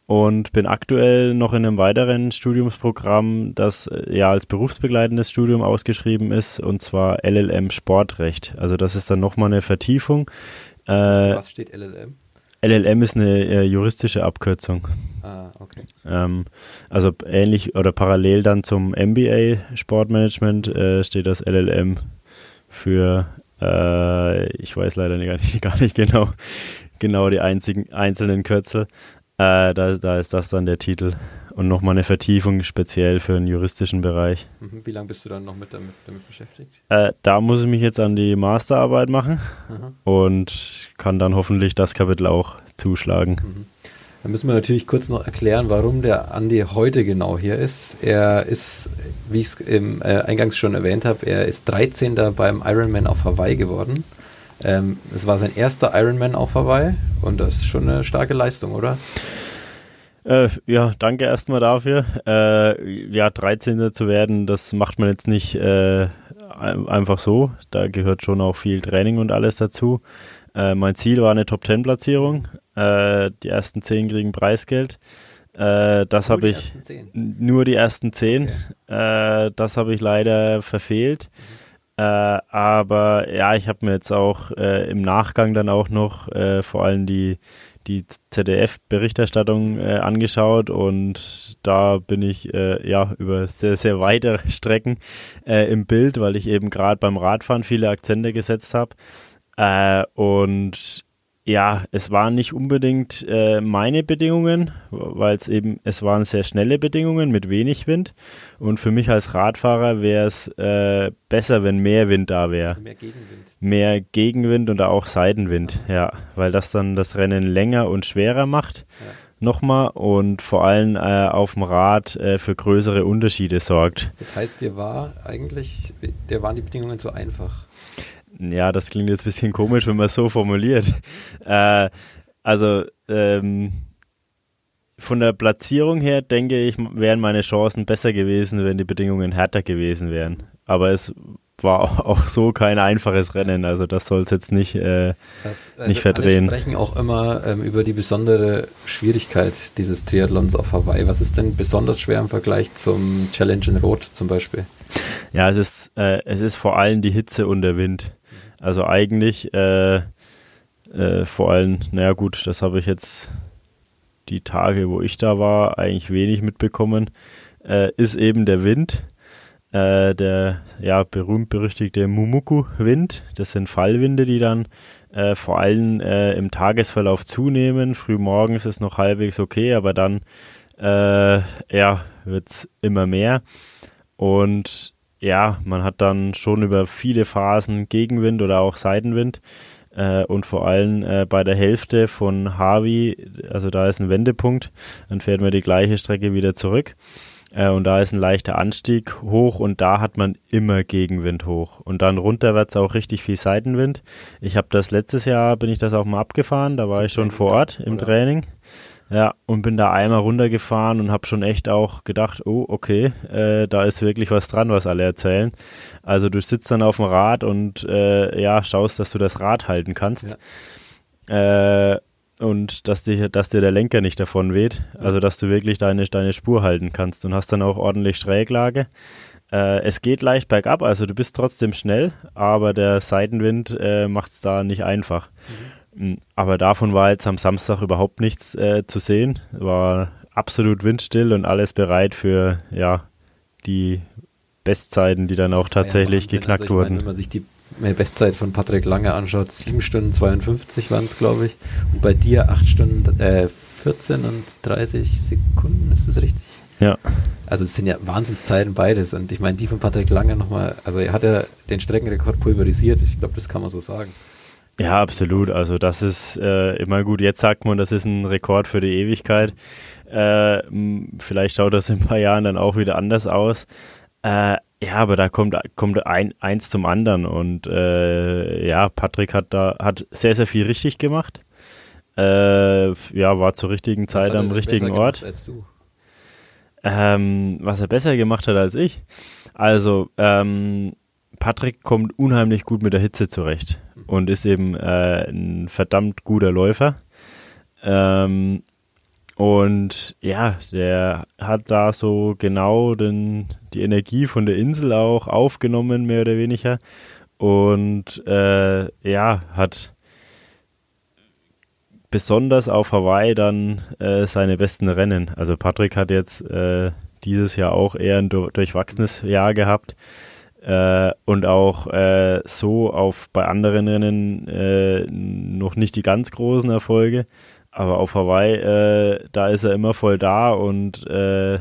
und bin aktuell noch in einem weiteren Studiumsprogramm, das äh, ja als berufsbegleitendes Studium ausgeschrieben ist, und zwar LLM Sportrecht. Also das ist dann nochmal eine Vertiefung. Äh, was steht LLM? LLM ist eine äh, juristische Abkürzung. Ah, okay. Ähm, also ähnlich oder parallel dann zum MBA Sportmanagement äh, steht das LLM für, äh, ich weiß leider gar nicht, gar nicht genau, genau die einzigen, einzelnen Kürzel. Äh, da, da ist das dann der Titel und nochmal eine Vertiefung speziell für den juristischen Bereich. Mhm. Wie lange bist du dann noch mit damit, damit beschäftigt? Äh, da muss ich mich jetzt an die Masterarbeit machen Aha. und kann dann hoffentlich das Kapitel auch zuschlagen. Mhm. Dann müssen wir natürlich kurz noch erklären, warum der Andi heute genau hier ist. Er ist, wie ich es im äh, Eingangs schon erwähnt habe, er ist 13. beim Ironman auf Hawaii geworden. Ähm, es ähm, war sein erster Ironman auf Hawaii und das ist schon eine starke Leistung, oder? Äh, ja, danke erstmal dafür. Äh, ja, 13. zu werden, das macht man jetzt nicht äh, einfach so. Da gehört schon auch viel Training und alles dazu. Äh, mein Ziel war eine Top-10-Platzierung. Äh, die ersten 10 kriegen Preisgeld. Äh, das habe ich nur die ersten 10. Okay. das habe ich leider verfehlt. Mhm. aber ja, ich habe mir jetzt auch im Nachgang dann auch noch vor allem die die ZDF-Berichterstattung äh, angeschaut und da bin ich äh, ja über sehr, sehr weite Strecken äh, im Bild, weil ich eben gerade beim Radfahren viele Akzente gesetzt habe. Äh, und ja, es waren nicht unbedingt äh, meine Bedingungen, weil es eben, es waren sehr schnelle Bedingungen mit wenig Wind. Und für mich als Radfahrer wäre es äh, besser, wenn mehr Wind da wäre. Also mehr Gegenwind. Mehr Gegenwind und auch Seitenwind, ja. ja, weil das dann das Rennen länger und schwerer macht. Ja. Nochmal und vor allem äh, auf dem Rad äh, für größere Unterschiede sorgt. Das heißt, dir war eigentlich, dir waren die Bedingungen zu einfach. Ja, das klingt jetzt ein bisschen komisch, wenn man es so formuliert. Äh, also, ähm, von der Platzierung her denke ich, wären meine Chancen besser gewesen, wenn die Bedingungen härter gewesen wären. Aber es war auch so kein einfaches Rennen, also das soll es jetzt nicht, äh, das, also nicht verdrehen. Wir sprechen auch immer ähm, über die besondere Schwierigkeit dieses Triathlons auf Hawaii. Was ist denn besonders schwer im Vergleich zum Challenge in Rot zum Beispiel? Ja, es ist, äh, es ist vor allem die Hitze und der Wind. Also eigentlich äh, äh, vor allem, naja gut, das habe ich jetzt die Tage, wo ich da war, eigentlich wenig mitbekommen, äh, ist eben der Wind äh, der ja berühmt-berüchtigte Mumuku-Wind. Das sind Fallwinde, die dann äh, vor allem äh, im Tagesverlauf zunehmen. Frühmorgens ist noch halbwegs okay, aber dann ja, wird es immer mehr. Und ja, man hat dann schon über viele Phasen Gegenwind oder auch Seitenwind. Äh, und vor allem äh, bei der Hälfte von Harvey, also da ist ein Wendepunkt, dann fährt man die gleiche Strecke wieder zurück. Äh, und da ist ein leichter Anstieg hoch und da hat man immer Gegenwind hoch. Und dann runterwärts auch richtig viel Seitenwind. Ich habe das letztes Jahr, bin ich das auch mal abgefahren, da war ich schon vor Ort im Training. Ja, und bin da einmal runtergefahren und habe schon echt auch gedacht, oh, okay, äh, da ist wirklich was dran, was alle erzählen. Also du sitzt dann auf dem Rad und äh, ja, schaust, dass du das Rad halten kannst. Ja. Äh, und dass dir, dass dir der Lenker nicht davon weht. Also dass du wirklich deine, deine Spur halten kannst und hast dann auch ordentlich Schräglage. Äh, es geht leicht bergab, also du bist trotzdem schnell, aber der Seitenwind äh, macht es da nicht einfach. Mhm. Mm, aber davon war jetzt am Samstag überhaupt nichts äh, zu sehen. War absolut windstill und alles bereit für ja die Bestzeiten, die dann auch tatsächlich ja geknackt also wurden. Meine, wenn man sich die meine Bestzeit von Patrick Lange anschaut, 7 Stunden 52 waren es, glaube ich. Und bei dir 8 Stunden äh, 14 und 30 Sekunden, ist das richtig? Ja. Also es sind ja Wahnsinnszeiten beides. Und ich meine, die von Patrick Lange nochmal, also er hat ja den Streckenrekord pulverisiert. Ich glaube, das kann man so sagen. Ja, absolut. Also das ist äh, immer gut. Jetzt sagt man, das ist ein Rekord für die Ewigkeit. Äh, vielleicht schaut das in ein paar Jahren dann auch wieder anders aus. Äh, ja, aber da kommt, kommt ein, eins zum anderen und äh, ja, Patrick hat da hat sehr, sehr viel richtig gemacht. Äh, ja, war zur richtigen Zeit am richtigen Ort. Als du? Ähm, was er besser gemacht hat als ich. Also, ähm, Patrick kommt unheimlich gut mit der Hitze zurecht. Und ist eben äh, ein verdammt guter Läufer. Ähm, und ja, der hat da so genau den, die Energie von der Insel auch aufgenommen, mehr oder weniger. Und äh, ja, hat besonders auf Hawaii dann äh, seine besten Rennen. Also Patrick hat jetzt äh, dieses Jahr auch eher ein durchwachsenes Jahr gehabt. Äh, und auch äh, so auf bei anderen Rennen äh, noch nicht die ganz großen Erfolge. Aber auf Hawaii, äh, da ist er immer voll da und äh,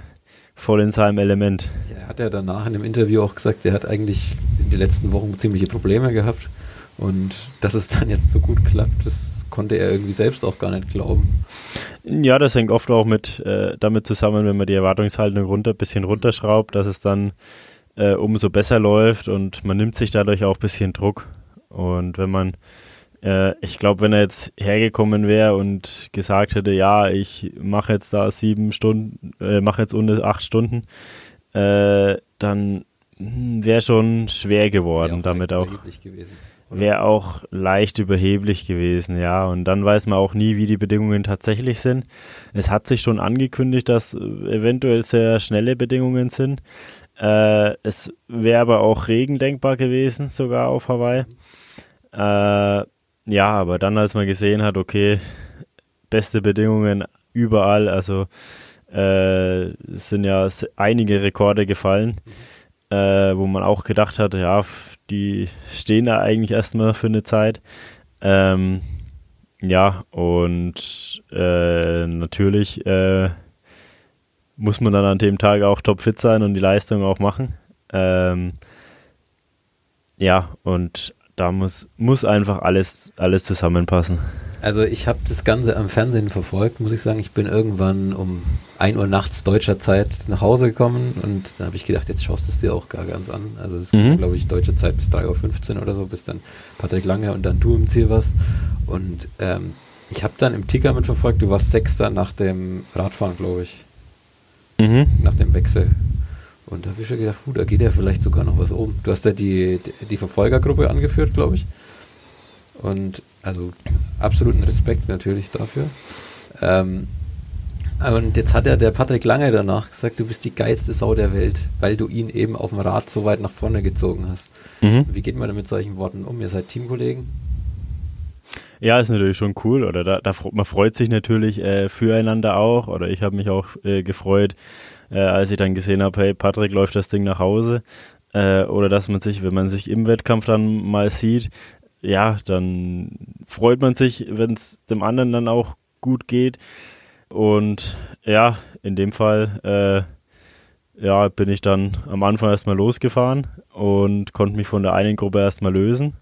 voll in seinem Element. Ja, er hat ja danach in dem Interview auch gesagt, er hat eigentlich in den letzten Wochen ziemliche Probleme gehabt. Und dass es dann jetzt so gut klappt, das konnte er irgendwie selbst auch gar nicht glauben. Ja, das hängt oft auch mit äh, damit zusammen, wenn man die Erwartungshaltung runter bisschen runterschraubt, dass es dann äh, umso besser läuft und man nimmt sich dadurch auch ein bisschen Druck. Und wenn man äh, ich glaube, wenn er jetzt hergekommen wäre und gesagt hätte, ja, ich mache jetzt da sieben Stunden, äh, mache jetzt unter acht Stunden, äh, dann wäre schon schwer geworden, auch damit auch. Wäre auch leicht überheblich gewesen, ja. Und dann weiß man auch nie, wie die Bedingungen tatsächlich sind. Es hat sich schon angekündigt, dass eventuell sehr schnelle Bedingungen sind. Äh, es wäre aber auch Regen denkbar gewesen, sogar auf Hawaii. Äh, ja, aber dann, als man gesehen hat, okay, beste Bedingungen überall, also äh, sind ja einige Rekorde gefallen, äh, wo man auch gedacht hat, ja, die stehen da eigentlich erstmal für eine Zeit. Ähm, ja, und äh, natürlich äh, muss man dann an dem Tag auch topfit sein und die Leistung auch machen. Ähm, ja, und da muss, muss einfach alles, alles zusammenpassen. Also ich habe das Ganze am Fernsehen verfolgt, muss ich sagen. Ich bin irgendwann um 1 Uhr nachts deutscher Zeit nach Hause gekommen und dann habe ich gedacht, jetzt schaust du es dir auch gar ganz an. Also es mhm. glaube ich, deutsche Zeit bis 3.15 Uhr oder so, bis dann Patrick Lange und dann du im Ziel warst. Und ähm, Ich habe dann im Ticker mitverfolgt, du warst Sechster nach dem Radfahren, glaube ich. Mhm. Nach dem Wechsel. Und da habe ich schon gedacht, da geht ja vielleicht sogar noch was oben. Du hast ja die, die Verfolgergruppe angeführt, glaube ich. Und also absoluten Respekt natürlich dafür. Ähm, und jetzt hat ja der Patrick Lange danach gesagt, du bist die geilste Sau der Welt, weil du ihn eben auf dem Rad so weit nach vorne gezogen hast. Mhm. Wie geht man denn mit solchen Worten um? Ihr seid Teamkollegen? Ja, ist natürlich schon cool. Oder da, da man freut sich natürlich äh, füreinander auch. Oder ich habe mich auch äh, gefreut, äh, als ich dann gesehen habe, hey, Patrick läuft das Ding nach Hause. Äh, oder dass man sich, wenn man sich im Wettkampf dann mal sieht, ja, dann freut man sich, wenn es dem anderen dann auch gut geht. Und ja, in dem Fall äh, ja, bin ich dann am Anfang erstmal losgefahren und konnte mich von der einen Gruppe erstmal lösen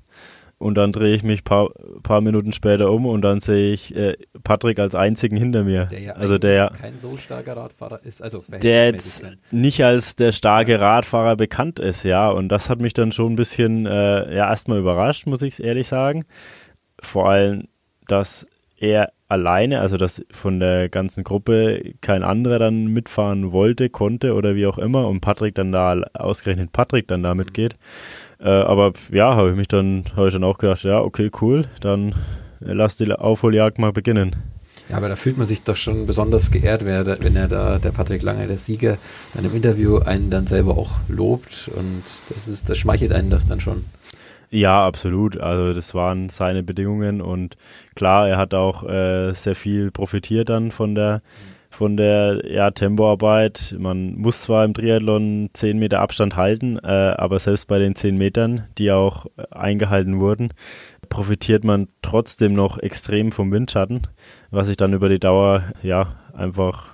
und dann drehe ich mich ein paar, paar Minuten später um und dann sehe ich äh, Patrick als einzigen hinter mir. Der ja also der kein so starker Radfahrer ist. Also der jetzt nicht als der starke Radfahrer bekannt ist, ja. Und das hat mich dann schon ein bisschen äh, ja erstmal überrascht, muss ich ehrlich sagen. Vor allem, dass er alleine, also dass von der ganzen Gruppe kein anderer dann mitfahren wollte, konnte oder wie auch immer und Patrick dann da, ausgerechnet Patrick dann da mitgeht. Äh, aber ja, habe ich mich dann, habe ich dann auch gedacht, ja, okay, cool, dann lass die Aufholjagd mal beginnen. Ja, aber da fühlt man sich doch schon besonders geehrt, wenn er, wenn er da, der Patrick Lange, der Sieger, dann im Interview einen dann selber auch lobt und das ist, das schmeichelt einen doch dann schon. Ja, absolut. Also das waren seine Bedingungen und klar, er hat auch äh, sehr viel profitiert dann von der von der ja, Tempoarbeit. Man muss zwar im Triathlon 10 Meter Abstand halten, äh, aber selbst bei den 10 Metern, die auch eingehalten wurden, profitiert man trotzdem noch extrem vom Windschatten, was sich dann über die Dauer ja einfach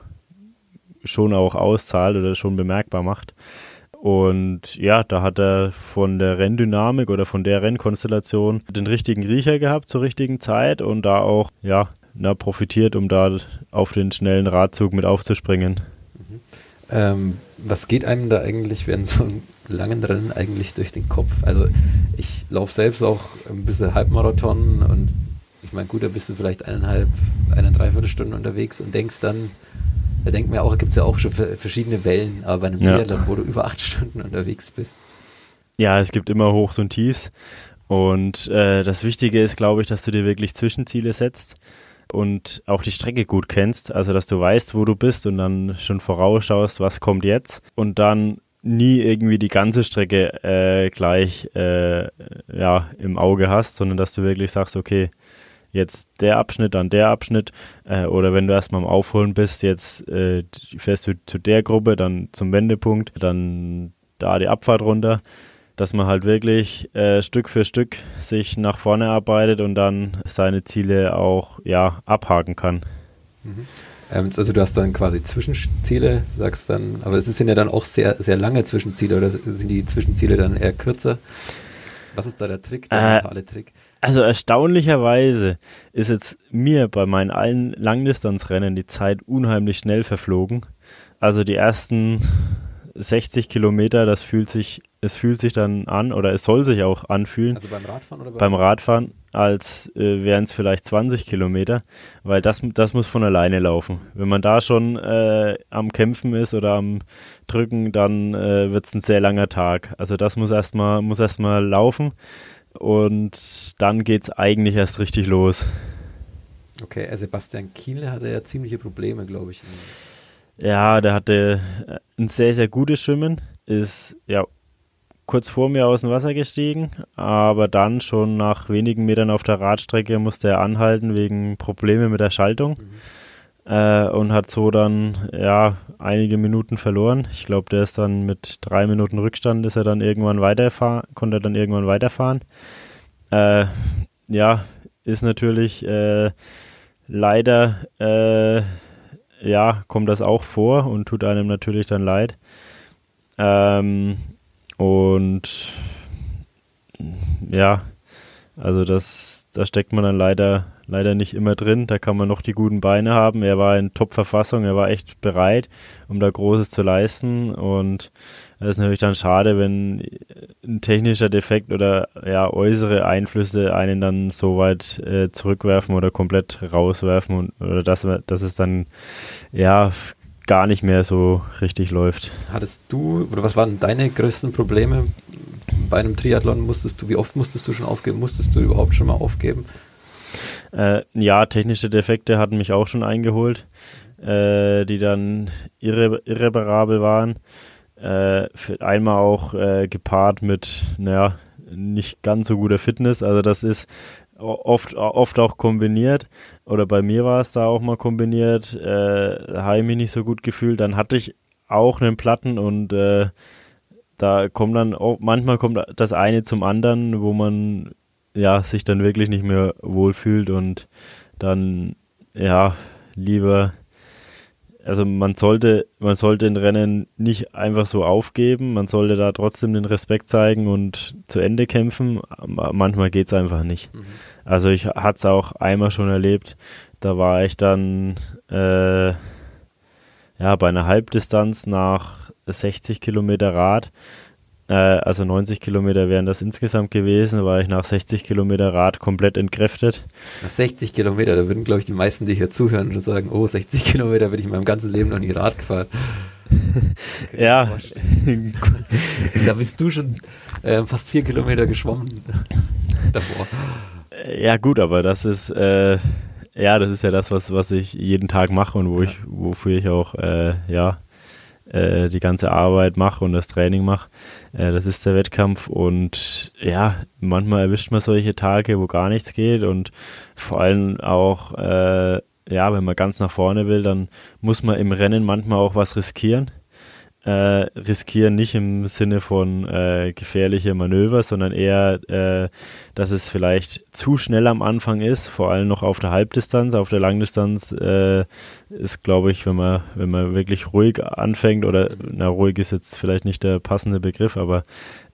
schon auch auszahlt oder schon bemerkbar macht. Und ja, da hat er von der Renndynamik oder von der Rennkonstellation den richtigen Riecher gehabt zur richtigen Zeit und da auch ja na, profitiert, um da auf den schnellen Radzug mit aufzuspringen. Mhm. Ähm, was geht einem da eigentlich während so einem langen Rennen eigentlich durch den Kopf? Also ich laufe selbst auch ein bisschen Halbmarathon und ich meine, gut, da bist du vielleicht eineinhalb, eine Dreiviertelstunde unterwegs und denkst dann, da denkt man auch, gibt es ja auch schon verschiedene Wellen, aber bei einem ja. Triathlon, wo du über acht Stunden unterwegs bist. Ja, es gibt immer Hochs und Tiefs. Und äh, das Wichtige ist, glaube ich, dass du dir wirklich Zwischenziele setzt und auch die Strecke gut kennst, also dass du weißt, wo du bist und dann schon vorausschaust, was kommt jetzt und dann nie irgendwie die ganze Strecke äh, gleich äh, ja, im Auge hast, sondern dass du wirklich sagst, okay, jetzt der Abschnitt, dann der Abschnitt äh, oder wenn du erstmal am Aufholen bist, jetzt äh, fährst du zu der Gruppe, dann zum Wendepunkt, dann da die Abfahrt runter dass man halt wirklich äh, Stück für Stück sich nach vorne arbeitet und dann seine Ziele auch ja abhaken kann. Mhm. Ähm, also du hast dann quasi Zwischenziele, sagst dann, aber es sind ja dann auch sehr, sehr lange Zwischenziele oder sind die Zwischenziele dann eher kürzer? Was ist da der Trick, der äh, mentale Trick? Also erstaunlicherweise ist jetzt mir bei meinen allen Langdistanzrennen die Zeit unheimlich schnell verflogen. Also die ersten 60 Kilometer, das fühlt sich es fühlt sich dann an oder es soll sich auch anfühlen. Also beim Radfahren oder beim, beim Radfahren, als äh, wären es vielleicht 20 Kilometer, weil das, das muss von alleine laufen. Wenn man da schon äh, am Kämpfen ist oder am Drücken, dann äh, wird es ein sehr langer Tag. Also das muss erstmal muss erstmal laufen und dann geht es eigentlich erst richtig los. Okay, also Sebastian Kienle hatte ja ziemliche Probleme, glaube ich. Ja, der hatte äh, ein sehr, sehr gutes Schwimmen, ist ja kurz vor mir aus dem Wasser gestiegen, aber dann schon nach wenigen Metern auf der Radstrecke musste er anhalten wegen Probleme mit der Schaltung mhm. äh, und hat so dann ja einige Minuten verloren. Ich glaube, der ist dann mit drei Minuten Rückstand ist er dann irgendwann weiterfahren, konnte er dann irgendwann weiterfahren. Äh, ja, ist natürlich äh, leider äh, ja kommt das auch vor und tut einem natürlich dann leid. Ähm, und ja, also das, da steckt man dann leider, leider nicht immer drin. Da kann man noch die guten Beine haben. Er war in Top-Verfassung, er war echt bereit, um da Großes zu leisten. Und es ist natürlich dann schade, wenn ein technischer Defekt oder ja, äußere Einflüsse einen dann so weit äh, zurückwerfen oder komplett rauswerfen und, oder dass, dass es dann ja gar nicht mehr so richtig läuft. Hattest du, oder was waren deine größten Probleme bei einem Triathlon? Musstest du, wie oft musstest du schon aufgeben? Musstest du überhaupt schon mal aufgeben? Äh, ja, technische Defekte hatten mich auch schon eingeholt, äh, die dann irre irreparabel waren. Äh, einmal auch äh, gepaart mit, naja, nicht ganz so guter Fitness. Also das ist oft, oft auch kombiniert. Oder bei mir war es da auch mal kombiniert. Äh, habe ich mich nicht so gut gefühlt. Dann hatte ich auch einen Platten und äh, da kommt dann auch, manchmal kommt das eine zum anderen, wo man ja sich dann wirklich nicht mehr wohlfühlt und dann ja lieber also man sollte, man sollte in Rennen nicht einfach so aufgeben, man sollte da trotzdem den Respekt zeigen und zu Ende kämpfen. Manchmal geht es einfach nicht. Mhm. Also ich hatte es auch einmal schon erlebt, da war ich dann äh, ja bei einer Halbdistanz nach 60 Kilometer Rad äh, also 90 Kilometer wären das insgesamt gewesen, war ich nach 60 Kilometer Rad komplett entkräftet. Nach 60 Kilometer, da würden, glaube ich, die meisten, die hier zuhören und sagen, oh, 60 Kilometer bin ich in meinem ganzen Leben noch nie Rad gefahren. ja. da bist du schon äh, fast vier Kilometer geschwommen davor. Ja, gut, aber das ist, äh, ja, das ist ja das, was, was ich jeden Tag mache und wo ja. ich, wofür ich auch, äh, ja, äh, die ganze Arbeit mache und das Training mache. Äh, das ist der Wettkampf und ja, manchmal erwischt man solche Tage, wo gar nichts geht und vor allem auch, äh, ja, wenn man ganz nach vorne will, dann muss man im Rennen manchmal auch was riskieren äh, riskieren, nicht im Sinne von äh, gefährliche Manöver, sondern eher, äh, dass es vielleicht zu schnell am Anfang ist, vor allem noch auf der Halbdistanz. Auf der Langdistanz äh, ist, glaube ich, wenn man, wenn man wirklich ruhig anfängt, oder na, ruhig ist jetzt vielleicht nicht der passende Begriff, aber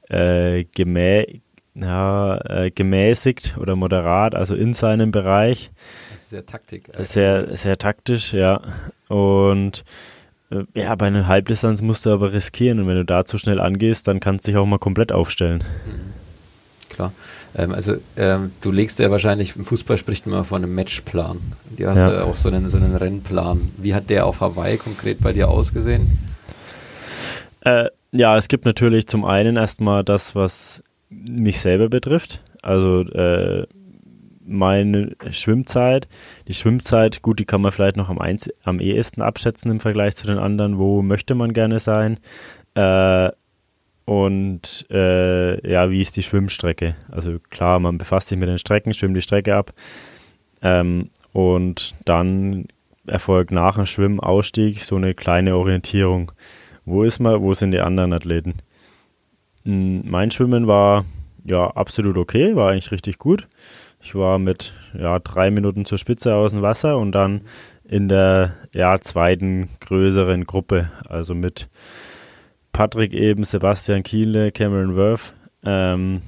äh, gemä ja, äh, gemäßigt oder moderat, also in seinem Bereich. Das ist sehr taktik. Sehr, sehr taktisch, ja. Und äh, ja, bei einer Halbdistanz musst du aber riskieren und wenn du da zu schnell angehst, dann kannst du dich auch mal komplett aufstellen. Mhm. Klar. Ähm, also ähm, du legst ja wahrscheinlich, im Fußball spricht man von einem Matchplan. Du hast ja, ja auch so einen, so einen Rennplan. Wie hat der auf Hawaii konkret bei dir ausgesehen? Äh, ja, es gibt natürlich zum einen erstmal das, was mich selber betrifft. Also äh, meine Schwimmzeit. Die Schwimmzeit, gut, die kann man vielleicht noch am, einz am ehesten abschätzen im Vergleich zu den anderen. Wo möchte man gerne sein? Äh, und äh, ja, wie ist die Schwimmstrecke? Also klar, man befasst sich mit den Strecken, schwimmt die Strecke ab. Ähm, und dann erfolgt nach dem Schwimmausstieg so eine kleine Orientierung. Wo ist man, wo sind die anderen Athleten? Hm, mein Schwimmen war ja absolut okay, war eigentlich richtig gut. Ich war mit ja, drei Minuten zur Spitze aus dem Wasser und dann in der ja, zweiten größeren Gruppe, also mit Patrick eben, Sebastian Kienle, Cameron Worth. Ähm,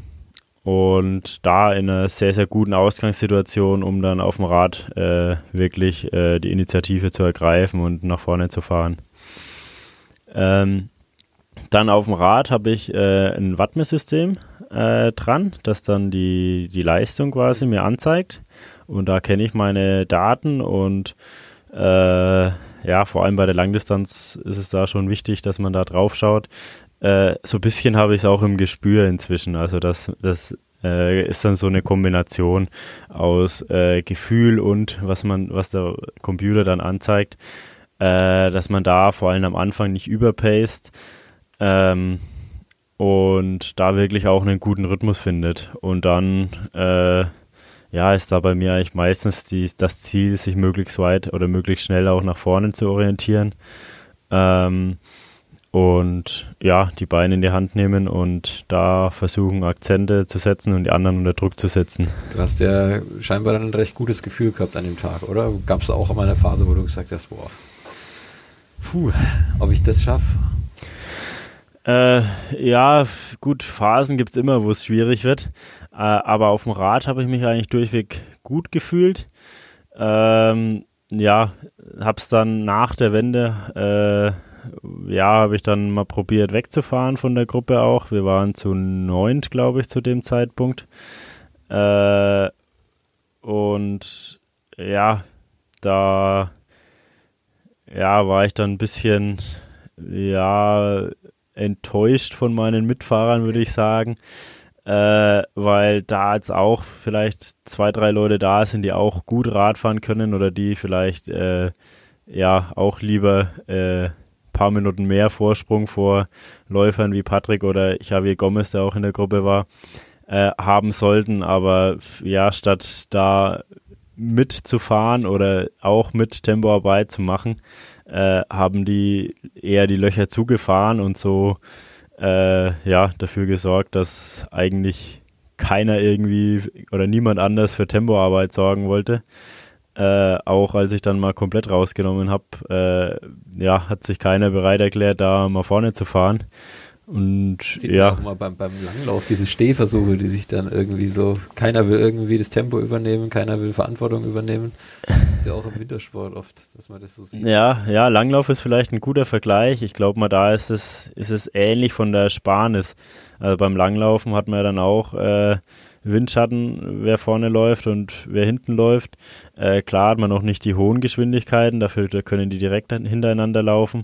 und da in einer sehr, sehr guten Ausgangssituation, um dann auf dem Rad äh, wirklich äh, die Initiative zu ergreifen und nach vorne zu fahren. Ähm, dann auf dem Rad habe ich äh, ein Wattmesssystem äh, dran, das dann die, die Leistung quasi mir anzeigt. Und da kenne ich meine Daten und äh, ja, vor allem bei der Langdistanz ist es da schon wichtig, dass man da drauf schaut. Äh, so ein bisschen habe ich es auch im Gespür inzwischen. Also das, das äh, ist dann so eine Kombination aus äh, Gefühl und was man, was der Computer dann anzeigt, äh, dass man da vor allem am Anfang nicht überpaced. Ähm, und da wirklich auch einen guten Rhythmus findet. Und dann, äh, ja, ist da bei mir eigentlich meistens die, das Ziel, sich möglichst weit oder möglichst schnell auch nach vorne zu orientieren. Ähm, und ja, die Beine in die Hand nehmen und da versuchen, Akzente zu setzen und die anderen unter Druck zu setzen. Du hast ja scheinbar ein recht gutes Gefühl gehabt an dem Tag, oder? Gab es auch mal eine Phase, wo du gesagt hast, boah, puh, ob ich das schaffe? Äh, ja, gut, Phasen gibt es immer, wo es schwierig wird. Äh, aber auf dem Rad habe ich mich eigentlich durchweg gut gefühlt. Ähm, ja, habe es dann nach der Wende ja, habe ich dann mal probiert wegzufahren von der Gruppe auch. Wir waren zu neunt, glaube ich, zu dem Zeitpunkt. Äh, und ja, da ja, war ich dann ein bisschen ja enttäuscht von meinen Mitfahrern, würde ich sagen. Äh, weil da jetzt auch vielleicht zwei, drei Leute da sind, die auch gut Radfahren können oder die vielleicht äh, ja auch lieber äh, paar Minuten mehr Vorsprung vor Läufern wie Patrick oder Javier Gomez, der auch in der Gruppe war, äh, haben sollten. Aber ja, statt da mitzufahren oder auch mit Tempoarbeit zu machen, äh, haben die eher die Löcher zugefahren und so äh, ja dafür gesorgt, dass eigentlich keiner irgendwie oder niemand anders für Tempoarbeit sorgen wollte. Äh, auch als ich dann mal komplett rausgenommen habe, äh, ja, hat sich keiner bereit erklärt, da mal vorne zu fahren. Und Sieht ja. auch mal beim, beim Langlauf, diese Stehversuche, die sich dann irgendwie so, keiner will irgendwie das Tempo übernehmen, keiner will Verantwortung übernehmen. Ja auch im Wintersport oft, dass man das so sieht. Ja, ja, Langlauf ist vielleicht ein guter Vergleich. Ich glaube mal, da ist es, ist es ähnlich von der Sparnis. Also beim Langlaufen hat man ja dann auch äh, Windschatten, wer vorne läuft und wer hinten läuft. Äh, klar hat man noch nicht die hohen Geschwindigkeiten, dafür da können die direkt hintereinander laufen.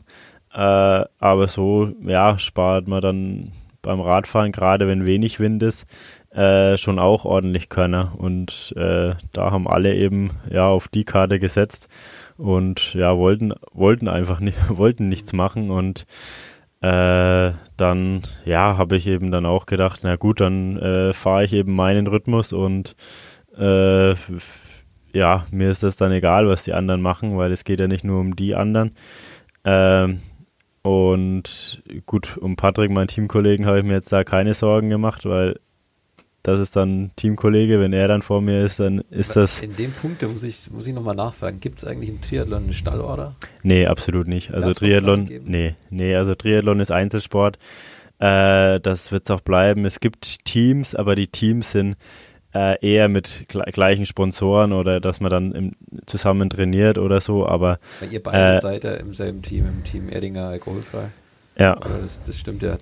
Äh, aber so, ja, spart man dann beim Radfahren, gerade wenn wenig Wind ist, äh, schon auch ordentlich Körner. Und äh, da haben alle eben ja auf die Karte gesetzt und ja, wollten, wollten einfach nicht, wollten nichts machen und äh, dann, ja, habe ich eben dann auch gedacht, na gut, dann äh, fahre ich eben meinen Rhythmus und äh, ja, mir ist das dann egal, was die anderen machen, weil es geht ja nicht nur um die anderen. Ähm, und gut, um Patrick, meinen Teamkollegen, habe ich mir jetzt da keine Sorgen gemacht, weil das ist dann Teamkollege. Wenn er dann vor mir ist, dann ist das. In dem Punkt, da muss ich, muss ich nochmal nachfragen, gibt es eigentlich im Triathlon eine Stallorder? Nee, absolut nicht. Also auch Triathlon, nee, nee, also Triathlon ist Einzelsport. Äh, das wird es auch bleiben. Es gibt Teams, aber die Teams sind äh, eher mit gle gleichen Sponsoren oder dass man dann im, zusammen trainiert oder so, aber Weil ihr beide Äh, seid ja im selben Team, im Team Erdinger alkoholfrei. ja. Oder das, das stimmt ja.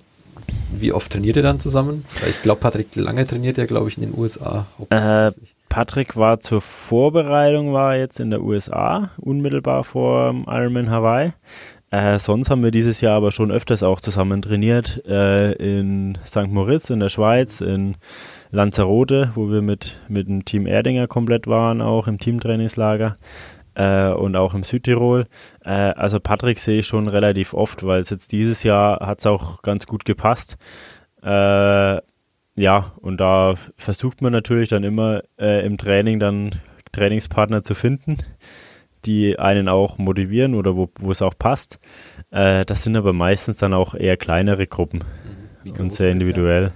Wie oft trainiert ihr dann zusammen? Ich glaube, Patrick Lange trainiert ja, glaube ich, in den USA. hauptsächlich. Patrick war zur Vorbereitung, war jetzt in der USA, unmittelbar vor Ironman Hawaii. Äh, sonst haben wir dieses Jahr aber schon öfters auch zusammen trainiert, äh, in St. Moritz in der Schweiz, in Lanzarote, wo wir mit, mit dem Team Erdinger komplett waren, auch im Teamtrainingslager äh, und auch im Südtirol. Äh, also Patrick sehe ich schon relativ oft, weil es jetzt dieses Jahr hat es auch ganz gut gepasst. Äh, ja, und da versucht man natürlich dann immer äh, im Training dann Trainingspartner zu finden, die einen auch motivieren oder wo, wo es auch passt. Äh, das sind aber meistens dann auch eher kleinere Gruppen Wie und sehr individuell.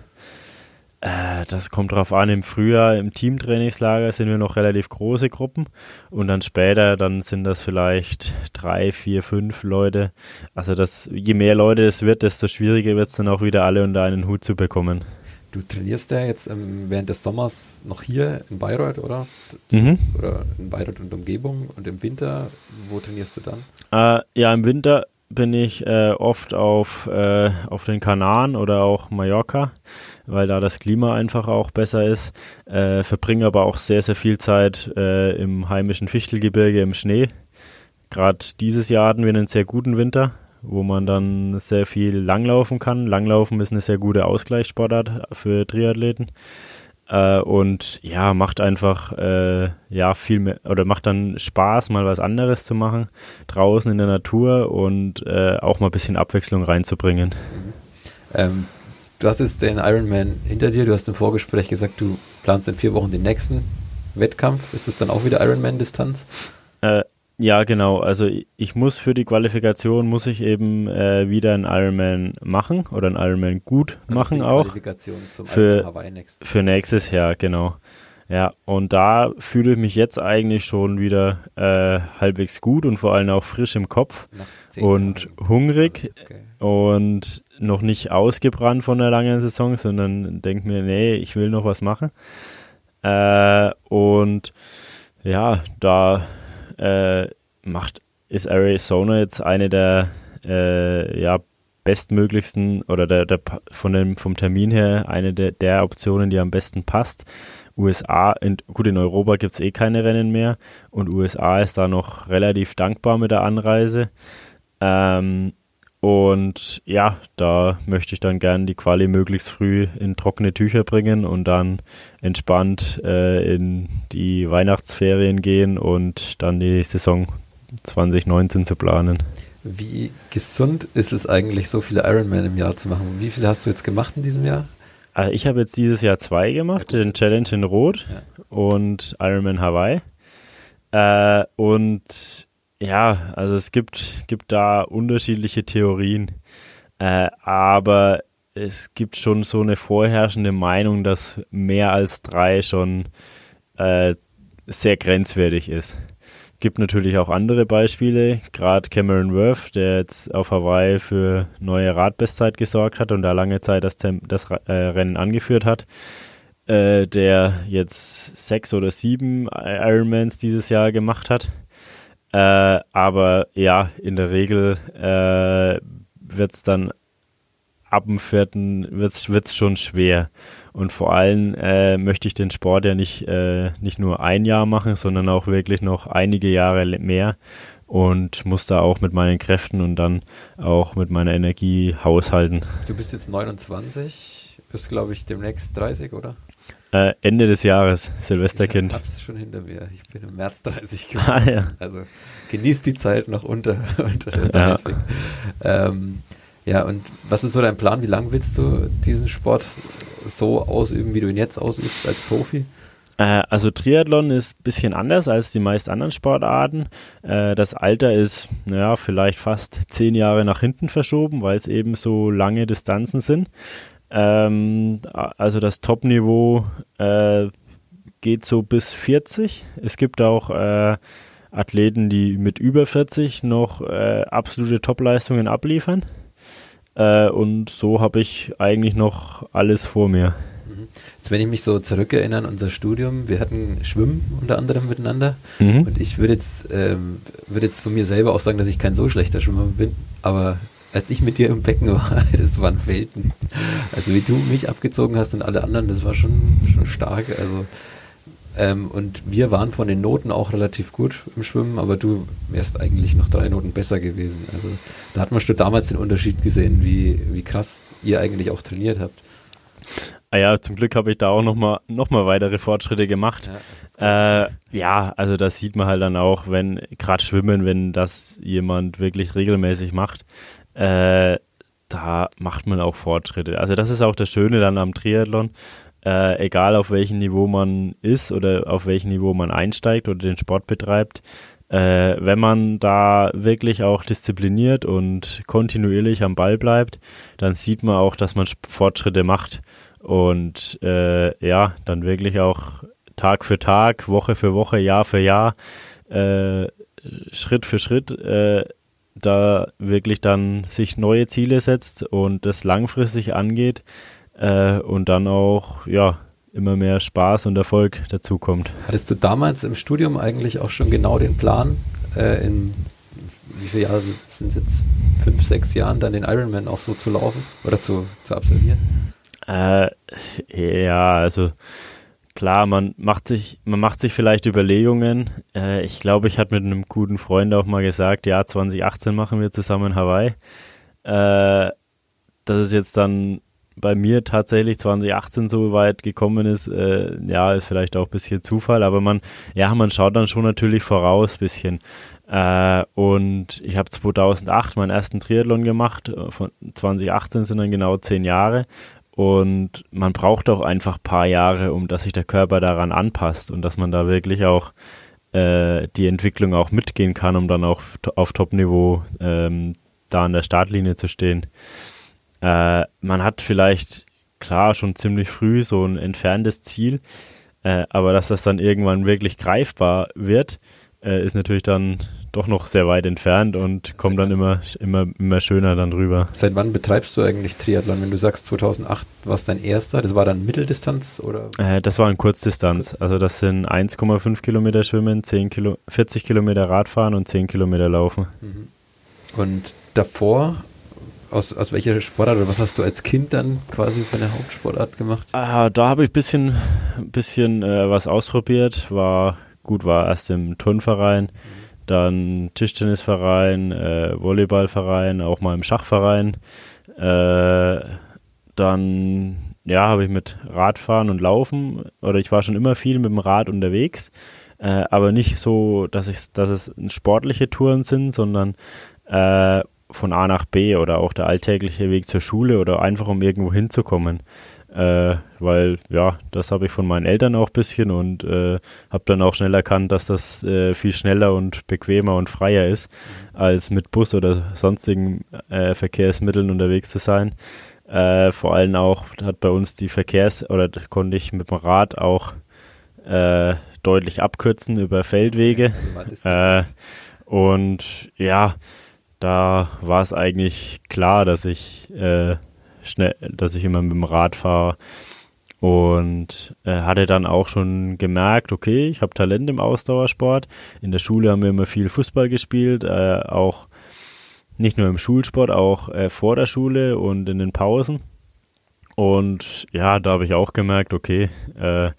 Äh, das kommt drauf an. Im Frühjahr im Teamtrainingslager sind wir noch relativ große Gruppen und dann später dann sind das vielleicht drei, vier, fünf Leute. Also das, je mehr Leute es wird, desto schwieriger wird es dann auch wieder alle unter einen Hut zu bekommen. Du trainierst ja jetzt ähm, während des Sommers noch hier in Bayreuth, oder? Mhm. Oder in Bayreuth und Umgebung. Und im Winter, wo trainierst du dann? Äh, ja, im Winter bin ich äh, oft auf, äh, auf den Kanaren oder auch Mallorca, weil da das Klima einfach auch besser ist. Äh, verbringe aber auch sehr, sehr viel Zeit äh, im heimischen Fichtelgebirge im Schnee. Gerade dieses Jahr hatten wir einen sehr guten Winter, wo man dann sehr viel langlaufen kann. Langlaufen ist eine sehr gute Ausgleichssportart für Triathleten. Äh, und ja, macht einfach äh, ja viel mehr oder macht dann Spaß, mal was anderes zu machen, draußen in der Natur und äh, auch mal ein bisschen Abwechslung reinzubringen. Ähm, du hast jetzt den Ironman hinter dir. Du hast im Vorgespräch gesagt, du planst in vier Wochen den nächsten Wettkampf. Ist das dann auch wieder Ironman-Distanz? Ja, genau. Also ich- muss für die Qualifikation muss ich eben äh, wieder einen Ironman machen oder einen Ironman gut Also machen für auch. Qualifikation zum Für- Hawaii Next. Für nächstes Jahr, genau. Ja, und da fühle ich mich jetzt eigentlich schon wieder äh, halbwegs gut und vor allem auch frisch im Kopf und Tagen. hungrig Okay. und noch nicht ausgebrannt von der langen Saison, sondern denke mir, nee, ich will noch was machen. Äh, und ja, da äh, macht ist Arizona jetzt eine der äh, ja, bestmöglichsten oder der, der, von dem, vom Termin her eine der, der Optionen, die am besten passt. USA, in, gut, in Europa gibt es eh keine Rennen mehr und USA ist da noch relativ dankbar mit der Anreise. Ähm, und ja, da möchte ich dann gerne die Quali möglichst früh in trockene Tücher bringen und dann entspannt äh, in die Weihnachtsferien gehen und dann die Saison 2019 zu planen. Wie gesund ist es eigentlich, so viele Ironman im Jahr zu machen? Wie viele hast du jetzt gemacht in diesem Jahr? Also ich habe jetzt dieses Jahr zwei gemacht, ja, den Challenge in Rot ja. und Ironman Hawaii. Äh, und ja, also es gibt, gibt da unterschiedliche Theorien, äh, aber es gibt schon so eine vorherrschende Meinung, dass mehr als drei schon äh, sehr grenzwertig ist. Gibt natürlich auch andere Beispiele, gerade Cameron Worth, der jetzt auf Hawaii für neue Radbestzeit gesorgt hat und da lange Zeit das, das äh, Rennen angeführt hat, äh, der jetzt sechs oder sieben Ironmans dieses Jahr gemacht hat. Äh, aber ja, in der Regel äh, wird es dann ab dem vierten wird's, wird's schon schwer. Und vor allem äh, möchte ich den Sport ja nicht, äh, nicht nur ein Jahr machen, sondern auch wirklich noch einige Jahre mehr und muss da auch mit meinen Kräften und dann auch mit meiner Energie haushalten. Du bist jetzt 29, bist glaube ich demnächst 30, oder? Äh, Ende des Jahres, Silvesterkind. Ich hab's schon hinter mir. Ich bin im März 30 geworden. Ah, ja. Also genießt die Zeit noch unter, unter 30. Ja. Ähm, ja, und was ist so dein Plan? Wie lange willst du diesen Sport so ausüben, wie du ihn jetzt ausübst als Profi? Äh, also Triathlon ist ein bisschen anders als die meisten anderen Sportarten. Äh, das Alter ist, naja, vielleicht fast zehn Jahre nach hinten verschoben, weil es eben so lange Distanzen sind. Ähm, also das Top-Niveau äh, geht so bis 40. Es gibt auch äh, Athleten, die mit über 40 noch äh, absolute Topleistungen abliefern. Äh, und so habe ich eigentlich noch alles vor mir. Mhm. Jetzt, wenn ich mich so zurückerinnere an unser Studium, wir hatten Schwimmen unter anderem miteinander. Mhm. Und ich würde jetzt, ähm, würde jetzt von mir selber auch sagen, dass ich kein so schlechter Schwimmer bin. Aber als ich mit dir im Becken war, das waren Welten. Also wie du mich abgezogen hast und alle anderen, das war schon, schon stark. Also ähm, und wir waren von den Noten auch relativ gut im Schwimmen, aber du wärst eigentlich noch drei Noten besser gewesen. Also da hat man schon damals den Unterschied gesehen, wie, wie krass ihr eigentlich auch trainiert habt. Ah ja, zum Glück habe ich da auch nochmal noch mal weitere Fortschritte gemacht. Ja, äh, ja, also das sieht man halt dann auch, wenn gerade Schwimmen, wenn das jemand wirklich regelmäßig macht, äh, da macht man auch Fortschritte. Also das ist auch das Schöne dann am Triathlon äh, egal auf welchem Niveau man ist oder auf welchem Niveau man einsteigt oder den Sport betreibt, äh, wenn man da wirklich auch diszipliniert und kontinuierlich am Ball bleibt, dann sieht man auch, dass man Fortschritte macht und äh, ja, dann wirklich auch Tag für Tag, Woche für Woche, Jahr für Jahr, äh, Schritt für Schritt äh, da wirklich dann sich neue Ziele setzt und das langfristig angeht, äh, und dann auch, ja, immer mehr Spaß und Erfolg dazukommt. Hattest du damals im Studium eigentlich auch schon genau den Plan, äh, in wie viele Jahre sind es jetzt? Fünf, sechs Jahren dann den Ironman auch so zu laufen oder zu, zu absolvieren? Äh, ja, also klar, man macht sich, man macht sich vielleicht Überlegungen. Äh, ich glaube, ich hatte mit einem guten Freund auch mal gesagt, ja, 2018 machen wir zusammen Hawaii. Äh, das ist jetzt dann bei mir tatsächlich 2018 so weit gekommen ist, äh, ja, ist vielleicht auch ein bisschen Zufall, aber man, ja, man schaut dann schon natürlich voraus ein bisschen. Äh, und ich habe 2008 meinen ersten Triathlon gemacht, äh, von 2018 sind dann genau zehn Jahre. Und man braucht auch einfach ein paar Jahre, um dass sich der Körper daran anpasst und dass man da wirklich auch äh, die Entwicklung auch mitgehen kann, um dann auch auf Top-Niveau ähm, da an der Startlinie zu stehen. Äh, man hat vielleicht, klar, schon ziemlich früh so ein entferntes Ziel, äh, aber dass das dann irgendwann wirklich greifbar wird, äh, ist natürlich dann doch noch sehr weit entfernt und kommt dann immer, immer, immer schöner dann rüber. Seit wann betreibst du eigentlich Triathlon? Wenn du sagst 2008 war es dein erster, das war dann Mitteldistanz oder? Äh, das war ein Kurzdistanz. Kurzdistanz. Also das sind 1,5 Kilometer Schwimmen, 10 Kilo, 40 Kilometer Radfahren und 10 Kilometer Laufen. Mhm. Und davor, aus, aus welcher Sportart oder was hast du als Kind dann quasi für eine Hauptsportart gemacht? Ah, da habe ich ein bisschen, bisschen äh, was ausprobiert. War gut, war erst im Turnverein, dann Tischtennisverein, äh, Volleyballverein, auch mal im Schachverein. Äh, dann ja, habe ich mit Radfahren und Laufen oder ich war schon immer viel mit dem Rad unterwegs, äh, aber nicht so, dass ich, dass es sportliche Touren sind, sondern äh, von A nach B oder auch der alltägliche Weg zur Schule oder einfach um irgendwo hinzukommen. Äh, weil ja, das habe ich von meinen Eltern auch ein bisschen und äh, habe dann auch schnell erkannt, dass das äh, viel schneller und bequemer und freier ist, als mit Bus oder sonstigen äh, Verkehrsmitteln unterwegs zu sein. Äh, vor allem auch hat bei uns die Verkehrs- oder konnte ich mit dem Rad auch äh, deutlich abkürzen über Feldwege. Und ja, da war es eigentlich klar, dass ich schnell, dass ich immer mit dem Rad fahre und äh, hatte dann auch schon gemerkt, okay, ich habe Talent im Ausdauersport. In der Schule haben wir immer viel Fußball gespielt, äh, auch nicht nur im Schulsport, auch äh, vor der Schule und in den Pausen. Und ja, da habe ich auch gemerkt, okay, äh,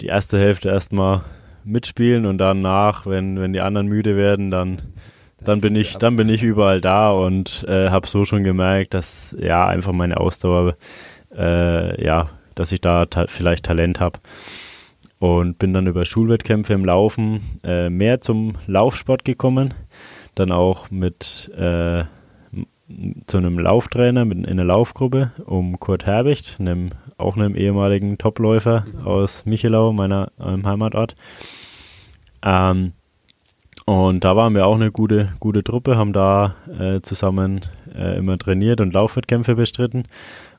die erste Hälfte erstmal mitspielen und danach, wenn, wenn die anderen müde werden, dann, dann bin ich, dann bin ich überall da und äh, habe so schon gemerkt, dass ja einfach meine Ausdauer, äh, ja, dass ich da ta vielleicht Talent habe. Und bin dann über Schulwettkämpfe im Laufen äh, mehr zum Laufsport gekommen dann auch mit äh, zu einem Lauftrainer mit, in einer Laufgruppe um Kurt Herbicht, einem, auch einem ehemaligen Topläufer aus Michelau, meiner meinem Heimatort. Ähm, und da waren wir auch eine gute, gute Truppe, haben da äh, zusammen äh, immer trainiert und Laufwettkämpfe bestritten.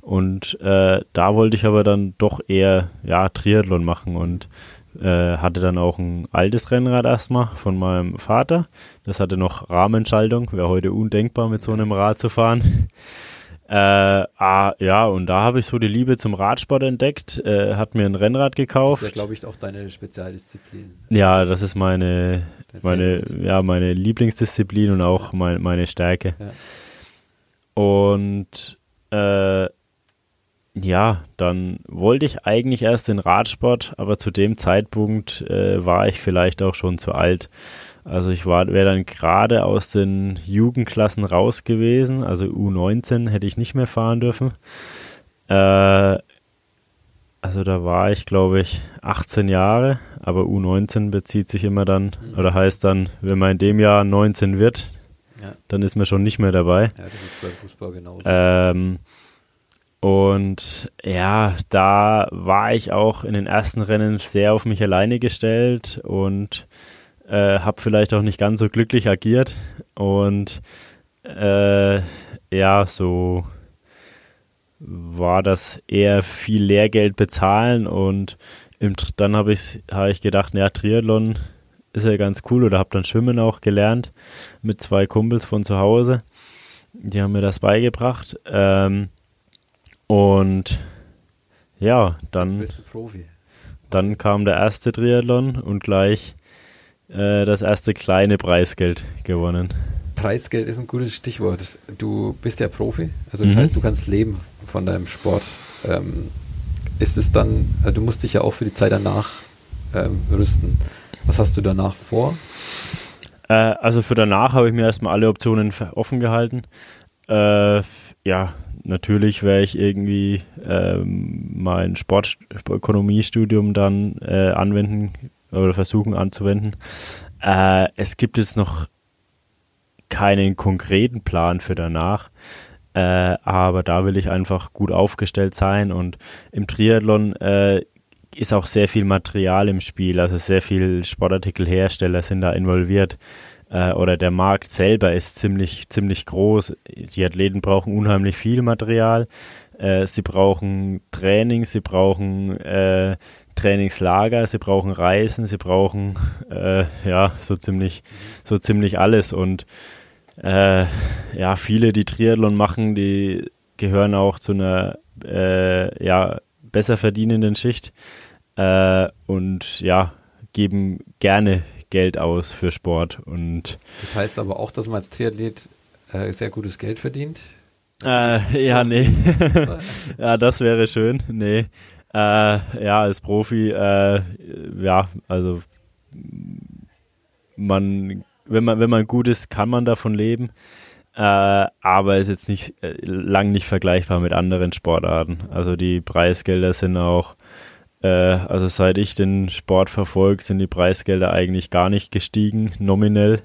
Und äh, da wollte ich aber dann doch eher ja, Triathlon machen und äh, hatte dann auch ein altes Rennrad erstmal von meinem Vater. Das hatte noch Rahmenschaltung, wäre heute undenkbar mit so einem Rad zu fahren. Äh, ah, ja, und da habe ich so die Liebe zum Radsport entdeckt, äh, hat mir ein Rennrad gekauft. Das ist ja, glaube ich, auch deine Spezialdisziplin. Ja, das ist meine, meine, ja, meine Lieblingsdisziplin und auch mein, meine Stärke. Ja. Und äh, ja, dann wollte ich eigentlich erst den Radsport, aber zu dem Zeitpunkt äh, war ich vielleicht auch schon zu alt. Also ich wäre dann gerade aus den Jugendklassen raus gewesen, also U19 hätte ich nicht mehr fahren dürfen. Äh, also da war ich, glaube ich, 18 Jahre, aber U19 bezieht sich immer dann, mhm. oder heißt dann, wenn man in dem Jahr 19 wird, ja. dann ist man schon nicht mehr dabei. Ja, das ist beim Fußball genauso. Ähm, und ja, da war ich auch in den ersten Rennen sehr auf mich alleine gestellt und äh, habe vielleicht auch nicht ganz so glücklich agiert. Und äh, ja, so war das eher viel Lehrgeld bezahlen und im, dann habe ich, hab ich gedacht, ja, Triathlon ist ja ganz cool oder habe dann Schwimmen auch gelernt mit zwei Kumpels von zu Hause. Die haben mir das beigebracht. Ähm, und ja, dann, dann kam der erste Triathlon und gleich äh, das erste kleine Preisgeld gewonnen. Preisgeld ist ein gutes Stichwort. Du bist ja Profi, also das mhm. heißt, du kannst leben von deinem Sport. Ähm, ist es dann, also du musst dich ja auch für die Zeit danach ähm, rüsten. Was hast du danach vor? Äh, also für danach habe ich mir erstmal alle Optionen offen gehalten. Äh, ja, natürlich werde ich irgendwie ähm, mein Sportökonomiestudium dann äh, anwenden oder versuchen anzuwenden. Äh, es gibt jetzt noch keinen konkreten Plan für danach. Äh, aber da will ich einfach gut aufgestellt sein und im Triathlon äh, ist auch sehr viel Material im Spiel, also sehr viel Sportartikelhersteller sind da involviert äh, oder der Markt selber ist ziemlich, ziemlich groß. Die Athleten brauchen unheimlich viel Material. Äh, sie brauchen Training, sie brauchen äh, Trainingslager, sie brauchen Reisen, sie brauchen äh, ja so ziemlich, so ziemlich alles. Und äh, ja, viele, die Triathlon machen, die gehören auch zu einer äh, ja, besser verdienenden Schicht und ja, geben gerne Geld aus für Sport. Und das heißt aber auch, dass man als Triathlet äh, sehr gutes Geld verdient. Äh, ja, nee. ja, das wäre schön. Nee. Äh, ja, als Profi, äh, ja, also man, wenn man, wenn man gut ist, kann man davon leben. Äh, aber ist jetzt nicht äh, lang nicht vergleichbar mit anderen Sportarten. Also die Preisgelder sind auch, äh, also seit ich den Sport verfolge, sind die Preisgelder eigentlich gar nicht gestiegen, nominell.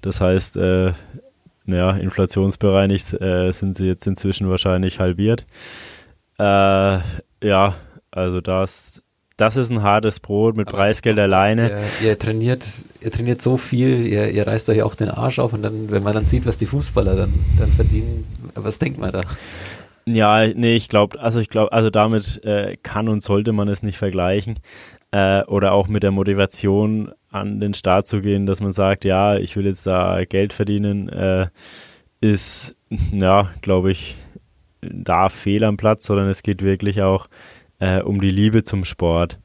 Das heißt, äh, ja, inflationsbereinigt äh, sind sie jetzt inzwischen wahrscheinlich halbiert. Äh, ja, also das, das ist ein hartes Brot mit Aber Preisgeld alleine. Ihr, ihr, trainiert, ihr trainiert so viel, ihr, ihr reißt euch auch den Arsch auf und dann, wenn man dann sieht, was die Fußballer dann, dann verdienen, was denkt man da? Ja, nee, ich glaube, also ich glaube, also damit äh, kann und sollte man es nicht vergleichen. Äh, oder auch mit der Motivation an den Start zu gehen, dass man sagt, ja, ich will jetzt da Geld verdienen, äh, ist, ja, glaube ich, da fehl am Platz, sondern es geht wirklich auch äh, um die Liebe zum Sport.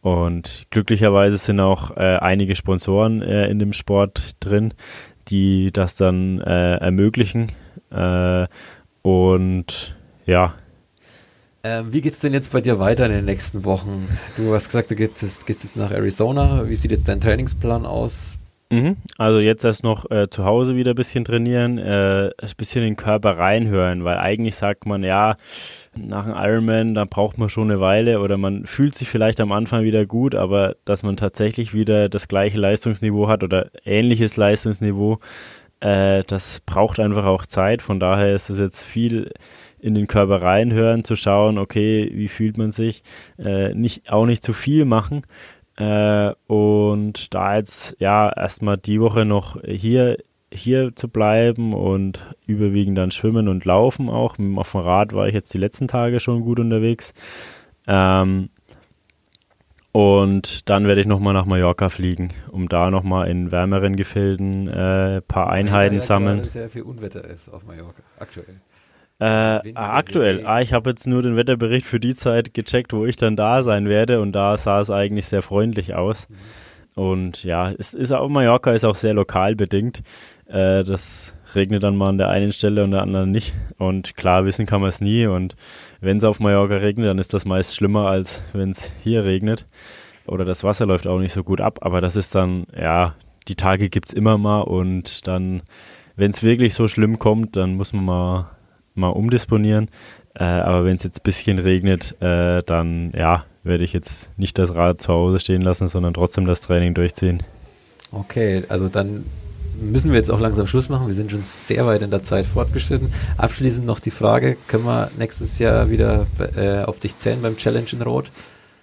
Und glücklicherweise sind auch äh, einige Sponsoren äh, in dem Sport drin, die das dann äh, ermöglichen. Äh, und ja. Ähm, wie es denn jetzt bei dir weiter in den nächsten Wochen? Du hast gesagt, du gehst, gehst jetzt nach Arizona. Wie sieht jetzt dein Trainingsplan aus? Mhm. Also jetzt erst noch äh, zu Hause wieder ein bisschen trainieren, äh, ein bisschen in den Körper reinhören, weil eigentlich sagt man, ja, nach einem Ironman, da braucht man schon eine Weile oder man fühlt sich vielleicht am Anfang wieder gut, aber dass man tatsächlich wieder das gleiche Leistungsniveau hat oder ähnliches Leistungsniveau, äh, das braucht einfach auch Zeit. Von daher ist es jetzt viel in den Körper reinhören, zu schauen, okay, wie fühlt man sich, äh, nicht, auch nicht zu viel machen. Äh, und da jetzt ja erstmal die Woche noch hier hier zu bleiben und überwiegend dann schwimmen und laufen auch. Auf dem Rad war ich jetzt die letzten Tage schon gut unterwegs. Ähm, und dann werde ich nochmal nach Mallorca fliegen, um da nochmal in wärmeren Gefilden ein äh, paar Einheiten ja, ja, sammeln. Weil sehr viel Unwetter ist auf Mallorca, aktuell. Äh, aktuell, ah, ich habe jetzt nur den Wetterbericht für die Zeit gecheckt, wo ich dann da sein werde und da sah es eigentlich sehr freundlich aus. Mhm. Und ja, es ist auch Mallorca ist auch sehr lokal bedingt. Äh, das regnet dann mal an der einen Stelle und der anderen nicht. Und klar, wissen kann man es nie. Und wenn es auf Mallorca regnet, dann ist das meist schlimmer, als wenn es hier regnet. Oder das Wasser läuft auch nicht so gut ab. Aber das ist dann, ja, die Tage gibt es immer mal. Und dann, wenn es wirklich so schlimm kommt, dann muss man mal, mal umdisponieren. Äh, aber wenn es jetzt ein bisschen regnet, äh, dann ja, werde ich jetzt nicht das Rad zu Hause stehen lassen, sondern trotzdem das Training durchziehen. Okay, also dann müssen wir jetzt auch langsam Schluss machen. Wir sind schon sehr weit in der Zeit fortgeschritten. Abschließend noch die Frage, können wir nächstes Jahr wieder äh, auf dich zählen beim Challenge in Rot?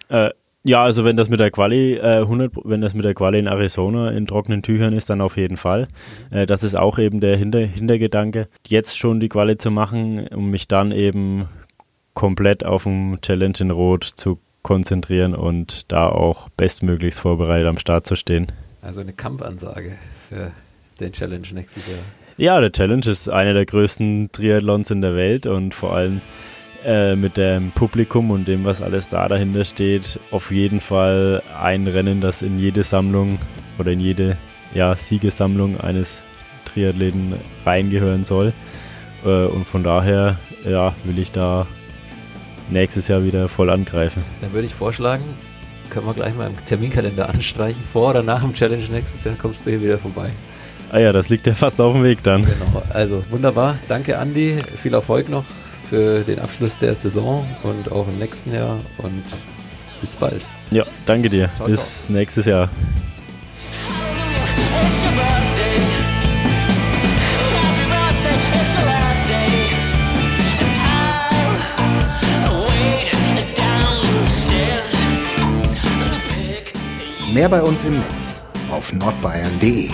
Äh, ja, also wenn das mit der Quali äh, 100, wenn das mit der Quali in Arizona in trockenen Tüchern ist, dann auf jeden Fall. Mhm. Äh, das ist auch eben der Hinter Hintergedanke, jetzt schon die Quali zu machen, um mich dann eben komplett auf dem Challenge in Rot zu konzentrieren und da auch bestmöglichst vorbereitet am Start zu stehen. Also eine Kampfansage für den Challenge nächstes Jahr. Ja, der Challenge ist einer der größten Triathlons in der Welt und vor allem äh, mit dem Publikum und dem, was alles da dahinter steht, auf jeden Fall ein Rennen, das in jede Sammlung oder in jede ja, Siegesammlung eines Triathleten reingehören soll. Äh, und von daher ja, will ich da nächstes Jahr wieder voll angreifen. Dann würde ich vorschlagen, können wir gleich mal im Terminkalender anstreichen. Vor oder nach dem Challenge nächstes Jahr kommst du hier wieder vorbei. Ah ja, das liegt ja fast auf dem Weg dann. Genau, also wunderbar. Danke Andi, viel Erfolg noch für den Abschluss der Saison und auch im nächsten Jahr und bis bald. Ja, danke dir. Ciao, bis ciao. nächstes Jahr. Mehr bei uns im Netz auf nordbayern.de